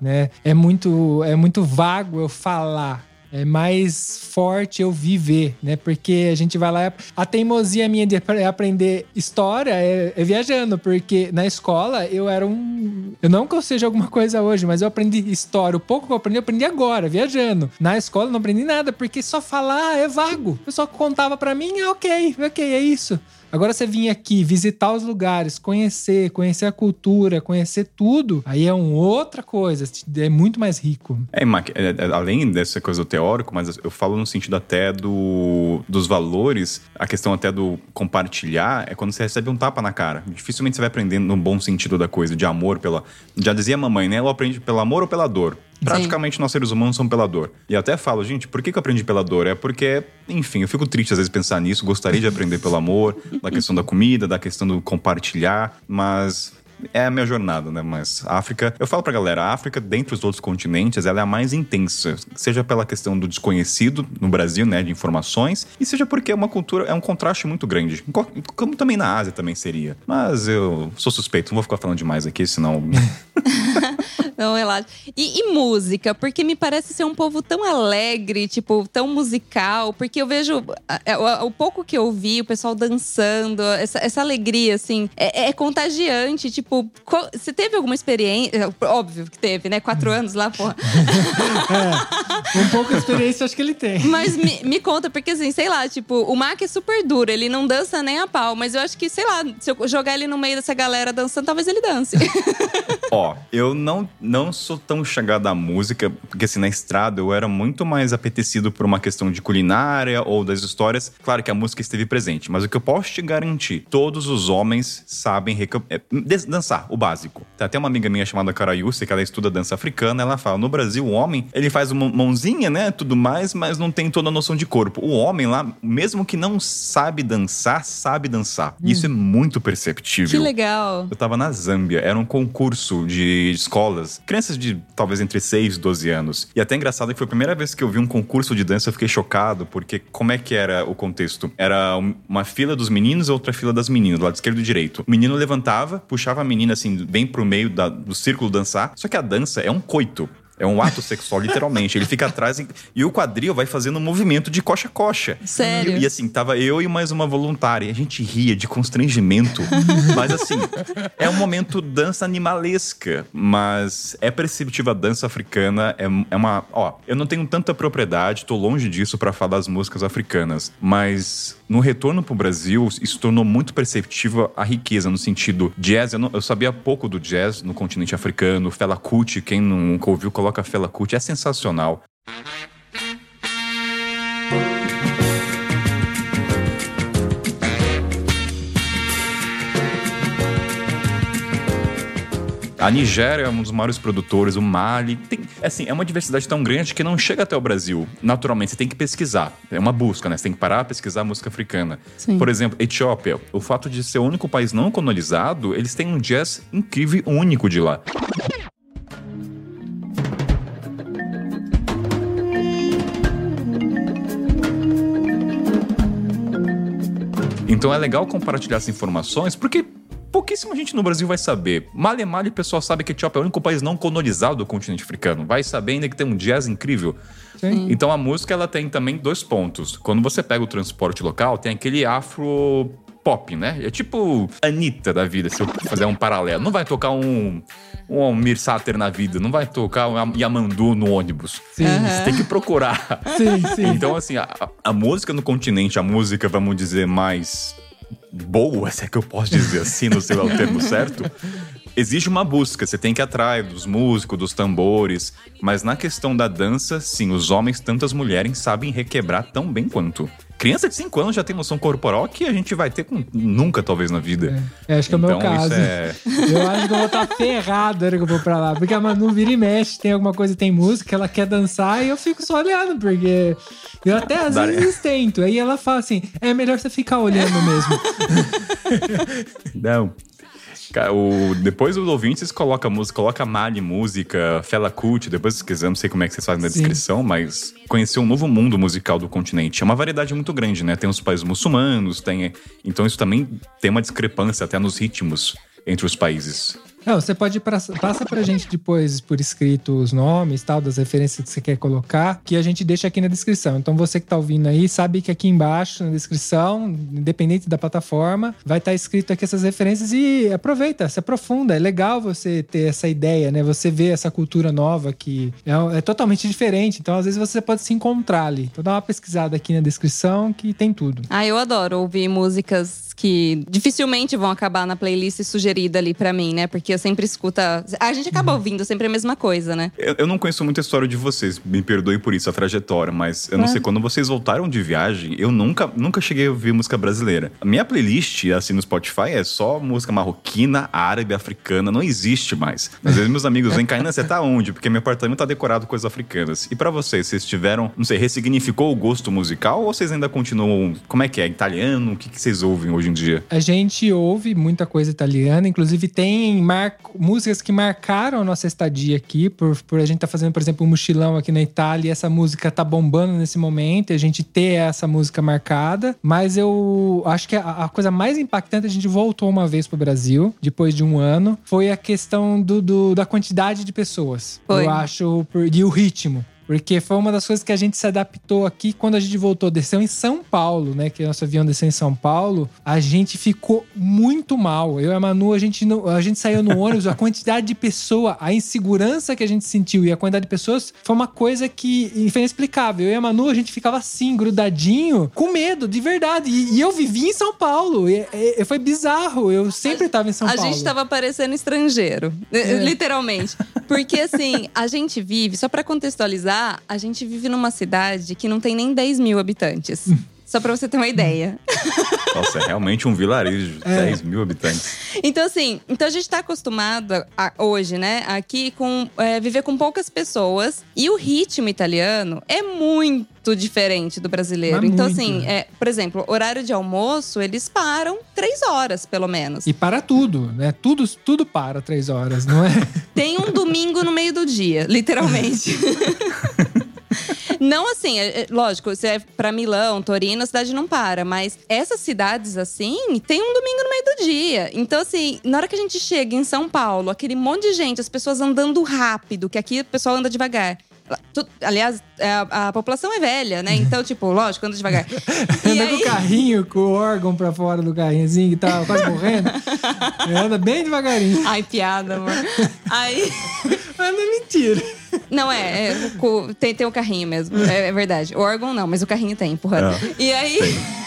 Speaker 2: né? É muito, é muito vago eu falar. É mais forte eu viver, né? Porque a gente vai lá. A teimosia minha de apre- aprender história é, é viajando, porque na escola eu era um. Eu não que eu seja alguma coisa hoje, mas eu aprendi história. O pouco que eu aprendi, eu aprendi agora, viajando. Na escola eu não aprendi nada, porque só falar é vago. Eu só contava pra mim, ah, ok, ok, é isso. Agora você vir aqui, visitar os lugares, conhecer, conhecer a cultura, conhecer tudo, aí é uma outra coisa, é muito mais rico.
Speaker 3: É, é, é, além dessa coisa do teórico, mas eu falo no sentido até do, dos valores, a questão até do compartilhar é quando você recebe um tapa na cara. Dificilmente você vai aprender no bom sentido da coisa, de amor pela. Já dizia a mamãe, né? Ela aprende pelo amor ou pela dor. Praticamente nós seres humanos somos pela dor. E até falo, gente, por que, que eu aprendi pela dor? É porque, enfim, eu fico triste às vezes pensar nisso. Gostaria de aprender pelo amor, da questão da comida, da questão do compartilhar, mas é a minha jornada, né? Mas a África, eu falo pra galera, a África, dentre os outros continentes, ela é a mais intensa. Seja pela questão do desconhecido no Brasil, né? De informações, e seja porque é uma cultura, é um contraste muito grande. Como também na Ásia também seria. Mas eu sou suspeito, não vou ficar falando demais aqui, senão. *laughs*
Speaker 1: Então, relaxa. E, e música, porque me parece ser um povo tão alegre, tipo, tão musical. Porque eu vejo é, o, o pouco que eu vi, o pessoal dançando, essa, essa alegria, assim, é, é contagiante. Tipo, você teve alguma experiência? Óbvio que teve, né? Quatro anos lá, porra.
Speaker 2: É, um pouco de experiência acho que ele tem.
Speaker 1: Mas me, me conta, porque assim, sei lá, tipo, o Mark é super duro, ele não dança nem a pau, mas eu acho que, sei lá, se eu jogar ele no meio dessa galera dançando, talvez ele dance.
Speaker 3: Ó, eu não, não sou tão chegado à música, porque assim, na estrada eu era muito mais apetecido por uma questão de culinária ou das histórias. Claro que a música esteve presente, mas o que eu posso te garantir, todos os homens sabem é, dançar, o básico. Tem até uma amiga minha chamada Carayuce, que ela estuda dança africana, ela fala, no Brasil o homem, ele faz uma mãozinha, né, tudo mais, mas não tem toda a noção de corpo. O homem lá, mesmo que não sabe dançar, sabe dançar. Isso é muito perceptível.
Speaker 1: que legal.
Speaker 3: Eu tava na Zâmbia, era um concurso de escolas, crianças de talvez entre 6 e 12 anos. E até engraçado que foi a primeira vez que eu vi um concurso de dança, eu fiquei chocado, porque como é que era o contexto? Era um- uma fila dos meninos e outra fila das meninas, do lado esquerdo e direito. O menino levantava, puxava a menina assim, bem pro meio da- do círculo dançar, só que a dança é um coito. É um ato sexual, literalmente. Ele fica atrás e, o quadril vai fazendo um movimento de coxa a coxa.
Speaker 1: Sério?
Speaker 3: E, e assim, tava eu e mais uma voluntária. E a gente ria de constrangimento. *laughs* mas assim, é um momento dança animalesca. Mas é perceptível a dança africana. É, é uma. Ó, eu não tenho tanta propriedade, tô longe disso pra falar das músicas africanas. Mas no retorno pro Brasil, isso tornou muito perceptível a riqueza, no sentido jazz. Eu, não- eu sabia pouco do jazz no continente africano. Fela Kuti, quem nunca ouviu, coloca Fela Kuti. É sensacional. A Nigéria é um dos maiores produtores, o Mali. Tem, assim, é uma diversidade tão grande que não chega até o Brasil. Naturalmente, você tem que pesquisar. É uma busca, né? Você tem que parar, pesquisar música africana.
Speaker 1: Sim.
Speaker 3: Por exemplo, Etiópia. O fato de ser o único país não colonizado, eles têm um jazz incrível único de lá. Então é legal compartilhar essas informações, porque pouquíssima gente no Brasil vai saber. Mali é Mali, o pessoal sabe que a Etiópia é o único país não colonizado do continente africano. Vai saber ainda que tem um jazz incrível.
Speaker 2: Sim.
Speaker 3: Então a música ela tem também dois pontos. Quando você pega o transporte local, tem aquele afro pop, né? É tipo Anitta da vida, se eu fazer um paralelo. Não vai tocar um, um Almir Sater na vida, não vai tocar um Yamandu no ônibus.
Speaker 2: Sim.
Speaker 3: Você tem que procurar. *laughs*
Speaker 2: Sim, sim.
Speaker 3: Então, assim, a, a música no continente, a música, vamos dizer, mais boa, se é que eu posso dizer assim, não sei lá o termo certo, exige uma busca. Você tem que ir atrás dos músicos, dos tambores. Mas na questão da dança, sim, os homens, tanto as mulheres, sabem requebrar tão bem quanto. Criança de 5 anos já tem noção corporal que a gente vai ter com, nunca, talvez, na vida.
Speaker 2: É, acho que é o meu
Speaker 3: Então, isso
Speaker 2: caso.
Speaker 3: é-
Speaker 2: Eu acho que eu vou estar ferrado na hora que eu vou pra lá. Porque a Manu vira e mexe, tem alguma coisa, tem música, ela quer dançar e eu fico só olhando, porque eu até às vezes tento. Aí ela fala assim: é melhor você ficar olhando mesmo. *laughs*
Speaker 3: Não. O, depois os ouvintes colocam música, coloca Mali música, Fela Kuti, depois se quiser, não sei como é que vocês fazem na
Speaker 2: Sim.
Speaker 3: descrição, mas conhecer um novo mundo musical do continente. É uma variedade muito grande, né? Tem os países muçulmanos, tem. Então isso também tem uma discrepância até nos ritmos entre os países.
Speaker 2: Não, você pode pra, passa pra gente depois por escrito os nomes, tal, das referências que você quer colocar, que a gente deixa aqui na descrição. Então você que tá ouvindo aí, sabe que aqui embaixo na descrição, independente da plataforma, vai estar escrito aqui essas referências e aproveita, se aprofunda. É legal você ter essa ideia, né? Você vê essa cultura nova que é, é totalmente diferente. Então às vezes você pode se encontrar ali. Então dá uma pesquisada aqui na descrição que tem tudo.
Speaker 1: Ah, eu adoro ouvir músicas que dificilmente vão acabar na playlist sugerida ali pra mim, né? Porque eu sempre escuto. A a gente acaba ouvindo sempre a mesma coisa, né?
Speaker 3: Eu, eu não conheço muito a história de vocês, me perdoe por isso, a trajetória, mas eu não
Speaker 2: É.
Speaker 3: sei, quando vocês voltaram de viagem, eu nunca, nunca cheguei a ouvir música brasileira. A minha playlist, assim, no Spotify, é só música marroquina, árabe, africana, não existe mais. Às vezes meus amigos vêm, Caína, você tá onde? Porque meu apartamento tá decorado com coisas africanas. E pra vocês, vocês tiveram, não sei, ressignificou o gosto musical ou vocês ainda continuam, como é que é, italiano? O que, que vocês ouvem hoje em dia?
Speaker 2: A gente ouve muita coisa italiana, inclusive tem mar... músicas que marcaram a nossa estadia aqui, por, por a gente estar tá fazendo, por exemplo, um mochilão aqui na Itália e essa música tá bombando nesse momento, e a gente ter essa música marcada. Mas eu acho que a, a coisa mais impactante, a gente voltou uma vez pro Brasil, depois de um ano, foi a questão do, do da quantidade de pessoas.
Speaker 1: Foi.
Speaker 2: Eu acho, por- e o ritmo. Porque foi uma das coisas que a gente se adaptou aqui quando a gente voltou, desceu em São Paulo, né? Que nosso avião desceu em São Paulo, a gente ficou muito mal. Eu e a Manu, a gente, não, a gente saiu no ônibus, a quantidade de pessoa, a insegurança que a gente sentiu e a quantidade de pessoas foi uma coisa que foi inexplicável. Eu e a Manu, a gente ficava assim, grudadinho, com medo, de verdade. E, e eu vivi em São Paulo. E, e- foi bizarro. Eu sempre estava em São
Speaker 1: a
Speaker 2: Paulo.
Speaker 1: gente tava parecendo estrangeiro,
Speaker 2: É. *laughs*
Speaker 1: literalmente. Porque assim, a gente vive, só pra contextualizar, a gente vive numa cidade que não tem nem 10 mil habitantes. *laughs* Só pra você ter uma ideia. *laughs*
Speaker 3: Nossa, é realmente um vilarejo. 10 mil habitantes.
Speaker 1: Então, assim, então a gente tá acostumado a- hoje, né, aqui com é, viver com poucas pessoas. E o ritmo italiano é muito diferente do brasileiro.
Speaker 2: Mas
Speaker 1: então,
Speaker 2: muito.
Speaker 1: assim, é, por exemplo, horário de almoço, eles param três horas, pelo menos.
Speaker 2: E para tudo, né? Tudo, tudo para três horas, não é?
Speaker 1: Tem um domingo no meio do dia, literalmente. *laughs* Não assim, é- é- lógico, se é pra Milão, Torino, a cidade não para. Mas essas cidades assim, tem um domingo no meio do dia. Então, assim, na hora que a gente chega em São Paulo, aquele monte de gente, as pessoas andando rápido, que aqui o pessoal anda devagar. Aliás, é, a, a população é velha, né? Então, tipo, lógico, anda devagar. *laughs*
Speaker 2: Anda com
Speaker 1: aí-
Speaker 2: o carrinho, com o órgão pra fora do carrinho, assim, que tá quase morrendo. *laughs* Anda bem devagarinho.
Speaker 1: Ai, piada, amor. Aí. *laughs*
Speaker 2: Mas não é mentira.
Speaker 1: Não, é, é, o tem, tem o carrinho mesmo. É, é verdade. O órgão não, mas o carrinho tem, empurrando. E aí.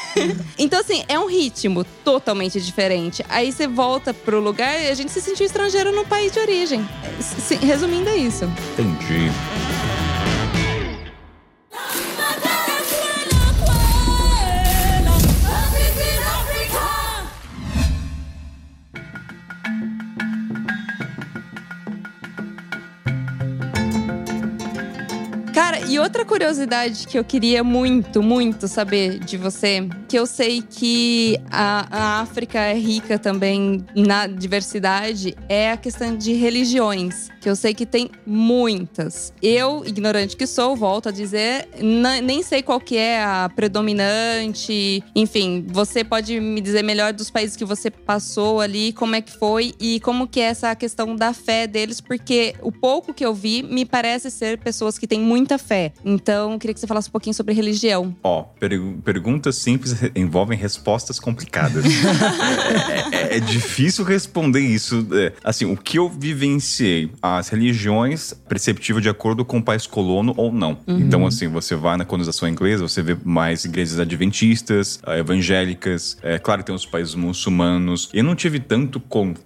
Speaker 1: *laughs* então, assim, é um ritmo totalmente diferente. Aí você volta pro lugar e a gente se sentiu estrangeiro no país de origem. Resumindo, é isso.
Speaker 3: Entendi.
Speaker 1: E outra curiosidade que eu queria muito, muito saber de você, que eu sei que a, a África é rica também na diversidade, é a questão de religiões, que eu sei que tem muitas. Eu, ignorante que sou, volto a dizer, nem sei qual que é a predominante. Enfim, você pode me dizer melhor dos países que você passou ali, como é que foi e como que é essa questão da fé deles, porque o pouco que eu vi me parece ser pessoas que têm muita fé. Então, eu queria que você falasse um pouquinho sobre religião.
Speaker 3: Ó, pergu- perguntas simples envolvem respostas complicadas. *laughs* é, é- é difícil responder isso. É, assim, o que eu vivenciei? As religiões perceptível de acordo com o país colono ou não. Então, assim, você vai na colonização inglesa, você vê mais igrejas adventistas, ah, evangélicas. É claro que tem os países muçulmanos. Eu não tive tanto contato,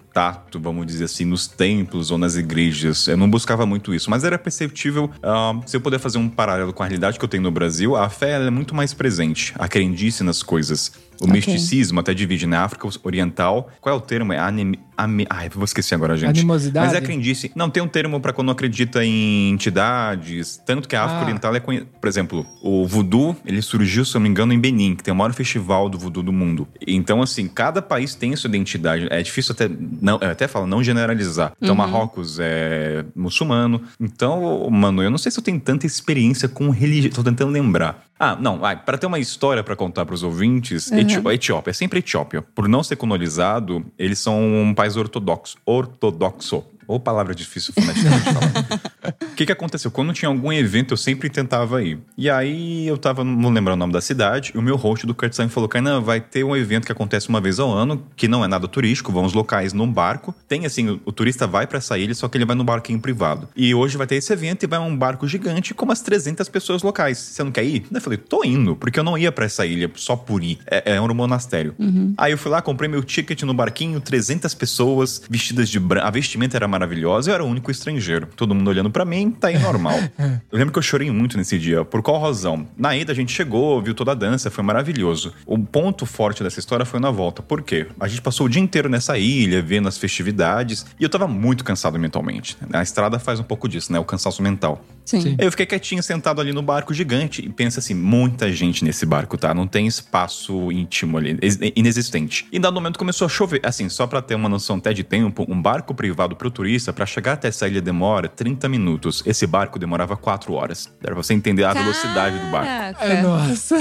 Speaker 3: vamos dizer assim, nos templos ou nas igrejas. Eu não buscava muito isso, mas era perceptível. ah, se eu puder fazer um paralelo com a realidade que eu tenho no Brasil, a fé é muito mais presente, a crendice nas coisas. O
Speaker 1: Ok.
Speaker 3: misticismo até divide na África Oriental. Qual é o termo? É anim... Ami... Ai, vou esquecer agora, gente.
Speaker 2: Animosidade?
Speaker 3: Mas é crendice. Não, tem um termo pra quando acredita em entidades. Tanto que a África
Speaker 2: Ah.
Speaker 3: Oriental é conhe... Por exemplo, o voodoo, ele surgiu, se eu não me engano, em Benin, que tem o maior festival do voodoo do mundo. Então, assim, cada país tem sua identidade. É difícil até, não, eu até falo, não generalizar. Então, Marrocos é muçulmano. Então, mano, eu não sei se eu tenho tanta experiência com religião. Tô tentando lembrar. Ah, não, vai. Para ter uma história pra contar pros ouvintes, Eti- Etiópia, é sempre Etiópia. Por não ser colonizado, eles são um país ortodoxo. Ortodoxo. Ou palavra difícil foneticamente falar. *laughs* O que que aconteceu? Quando tinha algum evento, eu sempre tentava ir. E aí, eu tava, não lembro o nome da cidade, e o meu host do Kurtzan falou, Kainan, vai ter um evento que acontece uma vez ao ano, que não é nada turístico, vão os locais num barco. Tem assim, o, o turista vai pra essa ilha, só que ele vai num barquinho privado. E hoje vai ter esse evento e vai um barco gigante com umas 300 pessoas locais. Você não quer ir? Eu falei, tô indo, porque eu não ia pra essa ilha só por ir. É, é um monastério. Aí eu fui lá, comprei meu ticket no barquinho, 300 pessoas vestidas de branco. A vestimenta era maravilhosa, eu era o único estrangeiro. Todo mundo olhando pra mim, tá aí normal. *laughs* eu lembro que eu chorei muito nesse dia. Por qual razão? Na ida a gente chegou, viu toda a dança, foi maravilhoso. O ponto forte dessa história foi na volta. Por quê? A gente passou o dia inteiro nessa ilha, vendo as festividades, e eu tava muito cansado mentalmente. A estrada faz um pouco disso, né? O cansaço mental.
Speaker 1: Sim.
Speaker 2: Sim.
Speaker 3: Eu fiquei quietinho, sentado ali no barco gigante e pensa assim: muita gente nesse barco, tá? Não tem espaço íntimo ali, ex- inexistente. E em dado momento começou a chover. Assim, só pra ter uma noção até de tempo, um barco privado pro turista, pra chegar até essa ilha demora 30 minutos. Esse barco demorava 4 horas. Era pra você entender a velocidade do barco.
Speaker 1: Caraca.
Speaker 2: É, nossa.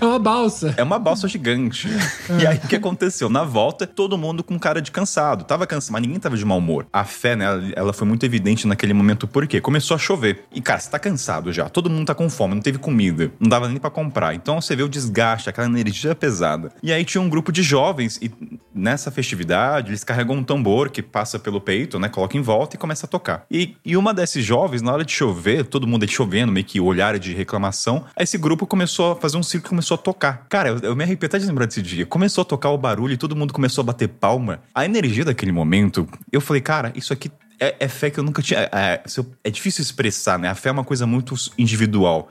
Speaker 2: É uma balsa.
Speaker 3: É uma balsa gigante. E aí o que aconteceu? Na volta, todo mundo com cara de cansado. Tava cansado, mas ninguém tava de mau humor. A fé, né, ela- foi muito evidente naquele momento, por quê? Começou a chover. E, cara, você tá cansado já. Todo mundo tá com fome, não teve comida. Não dava nem pra comprar. Então você vê o desgaste, aquela energia pesada. E aí tinha um grupo de jovens e nessa festividade eles carregam um tambor que passa pelo peito, né? Coloca em volta e começa a tocar. E, e uma desses jovens, na hora de chover, todo mundo aí chovendo, meio que olhar de reclamação, esse grupo começou a fazer um círculo e começou a tocar. Cara, eu, eu me arrepio até de lembrar desse dia. Começou a tocar o barulho e todo mundo começou a bater palma. A energia daquele momento, eu falei, cara, isso aqui é, é fé que eu nunca tinha. É, eu- é difícil expressar, né? A fé é uma coisa muito individual.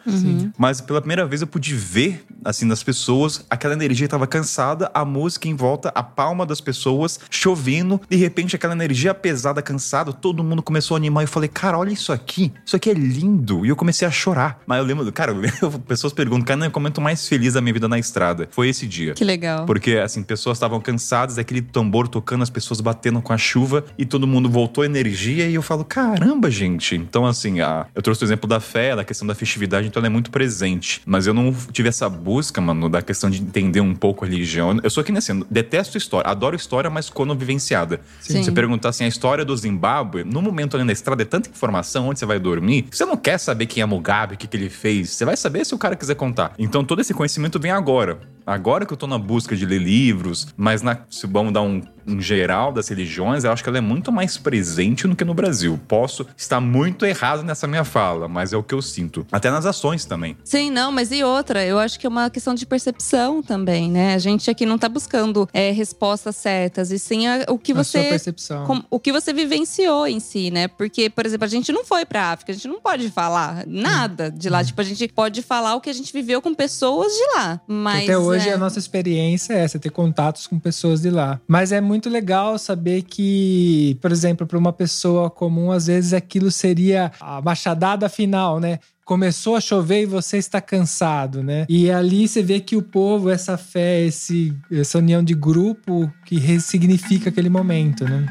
Speaker 3: Mas pela primeira vez eu pude ver, assim, das pessoas, aquela energia estava cansada, a música em volta, a palma das pessoas, chovendo. De repente, aquela energia pesada, cansada, todo mundo começou a animar. E eu falei, cara, olha isso aqui. Isso aqui é lindo. E eu comecei a chorar. Mas eu lembro, cara, eu lembro, *laughs* pessoas perguntam, cara, não, como eu tô mais feliz da minha vida na estrada? Foi esse dia.
Speaker 1: Que legal.
Speaker 3: Porque, assim, pessoas estavam cansadas, aquele tambor tocando, as pessoas batendo com a chuva e todo mundo voltou a energia. E eu falo, caramba, gente. Então, assim, a, eu trouxe o exemplo da fé, da questão da festividade, então ela é muito presente. Mas eu não tive essa busca, mano, da questão de entender um pouco a religião. Eu sou aqui, assim, detesto história, adoro história, mas quando vivenciada.
Speaker 1: Sim.
Speaker 3: Se você perguntar assim, a história do Zimbábue, no momento ali na estrada é tanta informação, onde você vai dormir, você não quer saber quem é Mugabe, o que, que ele fez. Você vai saber se o cara quiser contar. Então todo esse conhecimento vem agora. Agora que eu tô na busca de ler livros, mas na, se vamos dar um, um geral das religiões, eu acho que ela é muito mais presente do que no Brasil. Posso estar muito errado nessa minha fala, mas é o que eu sinto. Até nas ações também.
Speaker 1: Sim, não, mas e outra? Eu acho que é uma questão de percepção também, né? A gente aqui não tá buscando é, respostas certas, e sim a- o que
Speaker 2: A sua
Speaker 1: você.
Speaker 2: percepção.
Speaker 1: com- o que você vivenciou em si, né? Porque, por exemplo, a gente não foi pra África, a gente não pode falar nada de lá. Tipo, a gente pode falar o que a gente viveu com pessoas de lá. Mas.
Speaker 2: Até hoje
Speaker 1: é,
Speaker 2: a nossa experiência é essa, ter contatos com pessoas de lá. Mas é muito legal saber que, por exemplo, para uma pessoa comum, às vezes aquilo seria a machadada final, né? Começou a chover e você está cansado, né? E ali você vê que o povo, essa fé, esse, essa união de grupo que ressignifica aquele momento, né?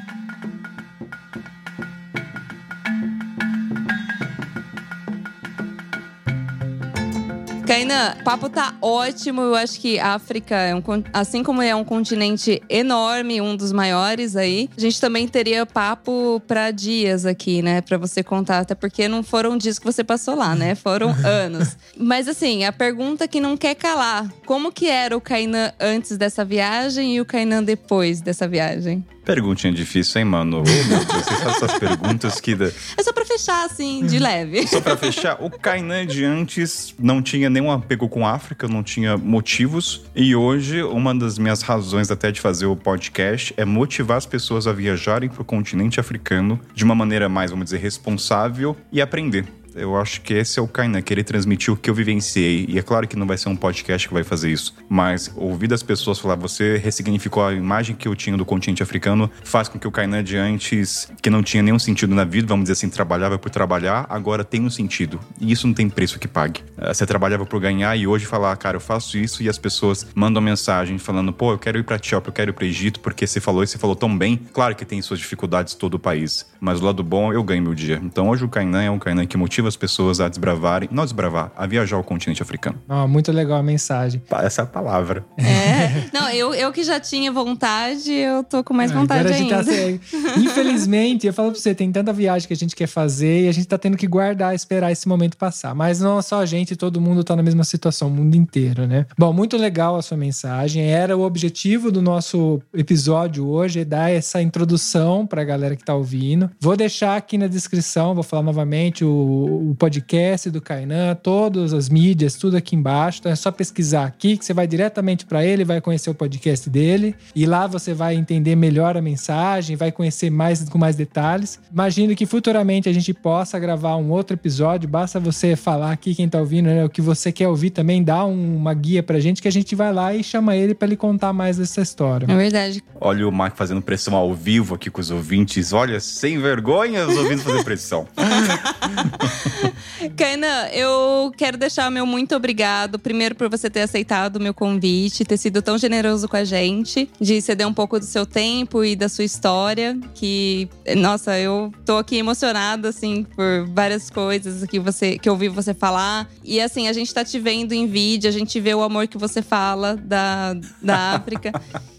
Speaker 1: Kainan, o papo tá ótimo. Eu acho que a África, é um, assim como é um continente enorme, um dos maiores aí, a gente também teria papo pra dias aqui, né? Pra você contar. Até porque não foram dias que você passou lá, né? Foram *laughs* anos. Mas assim, a pergunta que não quer calar: como que era o Kainan antes dessa viagem e o Kainan depois dessa viagem?
Speaker 3: Perguntinha difícil, hein, mano? Ô, meu Deus, você faz essas perguntas que. dá-
Speaker 1: É só pra fechar, assim, de leve.
Speaker 3: Só pra fechar, o Kainan de antes não tinha nenhum apego com a África, não tinha motivos. E hoje, uma das minhas razões até de fazer o podcast é motivar as pessoas a viajarem pro continente africano de uma maneira mais, vamos dizer, responsável e aprender. Eu acho que esse é o Kainan, querer transmitir o que eu vivenciei. E é claro que não vai ser um podcast que vai fazer isso. Mas ouvir das pessoas falar, você ressignificou a imagem que eu tinha do continente africano, faz com que o Kainan de antes, que não tinha nenhum sentido na vida, vamos dizer assim, trabalhava por trabalhar, agora tem um sentido. E isso não tem preço que pague. Eh, Você trabalhava por ganhar e hoje falar, cara, eu faço isso e as pessoas mandam mensagem falando, pô, eu quero ir pra Etiópia, eu quero ir pro Egito, porque você falou e você falou tão bem. Claro que tem suas dificuldades todo o país, mas o lado bom, eu ganho meu dia. Então hoje o Kainan é um Kainan que motiva as pessoas a desbravarem, não desbravar, a viajar ao continente africano.
Speaker 2: Ó, muito legal a mensagem.
Speaker 3: Essa é a palavra.
Speaker 1: É. Não, eu, eu que já tinha vontade, eu tô com mais vontade
Speaker 2: Agora a gente
Speaker 1: ainda.
Speaker 2: tá Infelizmente, eu falo pra você, tem tanta viagem que a gente quer fazer e a gente tá tendo que guardar, esperar esse momento passar. Mas não só a gente, todo mundo tá na mesma situação, o mundo inteiro, né? Bom, muito legal a sua mensagem. Era o objetivo do nosso episódio hoje, é dar essa introdução pra galera que tá ouvindo. Vou deixar aqui na descrição, vou falar novamente, o, o podcast do Kainan, todas as mídias, tudo aqui embaixo. Então é só pesquisar aqui que você vai diretamente para ele, vai conhecer o podcast dele e lá você vai entender melhor a mensagem, vai conhecer mais com mais detalhes. Imagino que futuramente a gente possa gravar um outro episódio, basta você falar aqui quem tá ouvindo, né, o que você quer ouvir também, dá um, uma guia pra gente que a gente vai lá e chama ele para ele contar mais dessa história.
Speaker 1: É verdade.
Speaker 3: Olha o Mark fazendo pressão ao vivo aqui com os ouvintes. Olha, sem vergonha os ouvintes fazendo pressão. *laughs* *laughs*
Speaker 1: Kainan, eu quero deixar o meu muito obrigado. Primeiro, por você ter aceitado o meu convite, ter sido tão generoso com a gente, de ceder um pouco do seu tempo e da sua história. Que, nossa, eu tô aqui emocionada, assim, por várias coisas que, você, que eu ouvi você falar. E, assim, a gente tá te vendo em vídeo, a gente vê o amor que você fala da, da *laughs* África.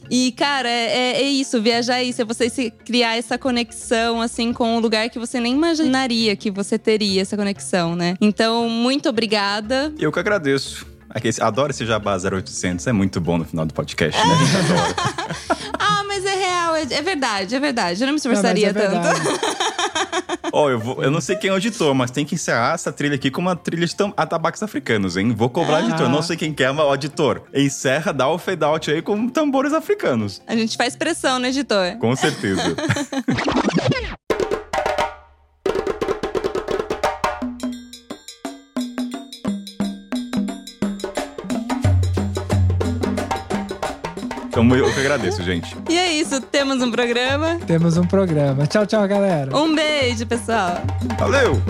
Speaker 1: E, cara, é, é, isso, viajar é isso, é você se criar essa conexão, assim, com um lugar que você nem imaginaria que você teria essa conexão, né? Então, muito obrigada.
Speaker 3: Eu que agradeço. Adoro esse Jabá 0800, é muito bom no final do podcast, né? *laughs*
Speaker 1: Ah, mas é real, é, é, verdade, é verdade. Eu não me esforçaria não, é
Speaker 3: tanto. *laughs* Ó, oh, eu, vou, eu não sei quem é o editor, mas tem que encerrar essa trilha aqui com uma trilha de atabaques africanos, hein? Vou cobrar ah. editor. Não sei quem quer, mas o editor. Encerra, dá o fade out aí com tambores africanos.
Speaker 1: A gente faz pressão no editor.
Speaker 3: Com certeza. *laughs* Então eu que agradeço, gente.
Speaker 1: E é isso, temos um programa.
Speaker 2: Temos um programa. Tchau, tchau, galera.
Speaker 1: Um beijo, pessoal.
Speaker 3: Valeu!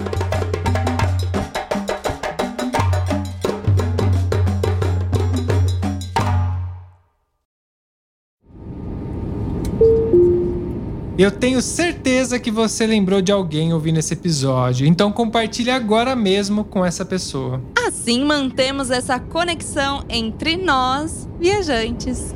Speaker 2: Eu tenho certeza que você lembrou de alguém ouvindo esse episódio, então compartilhe agora mesmo com essa pessoa.
Speaker 1: Assim mantemos essa conexão entre nós, viajantes.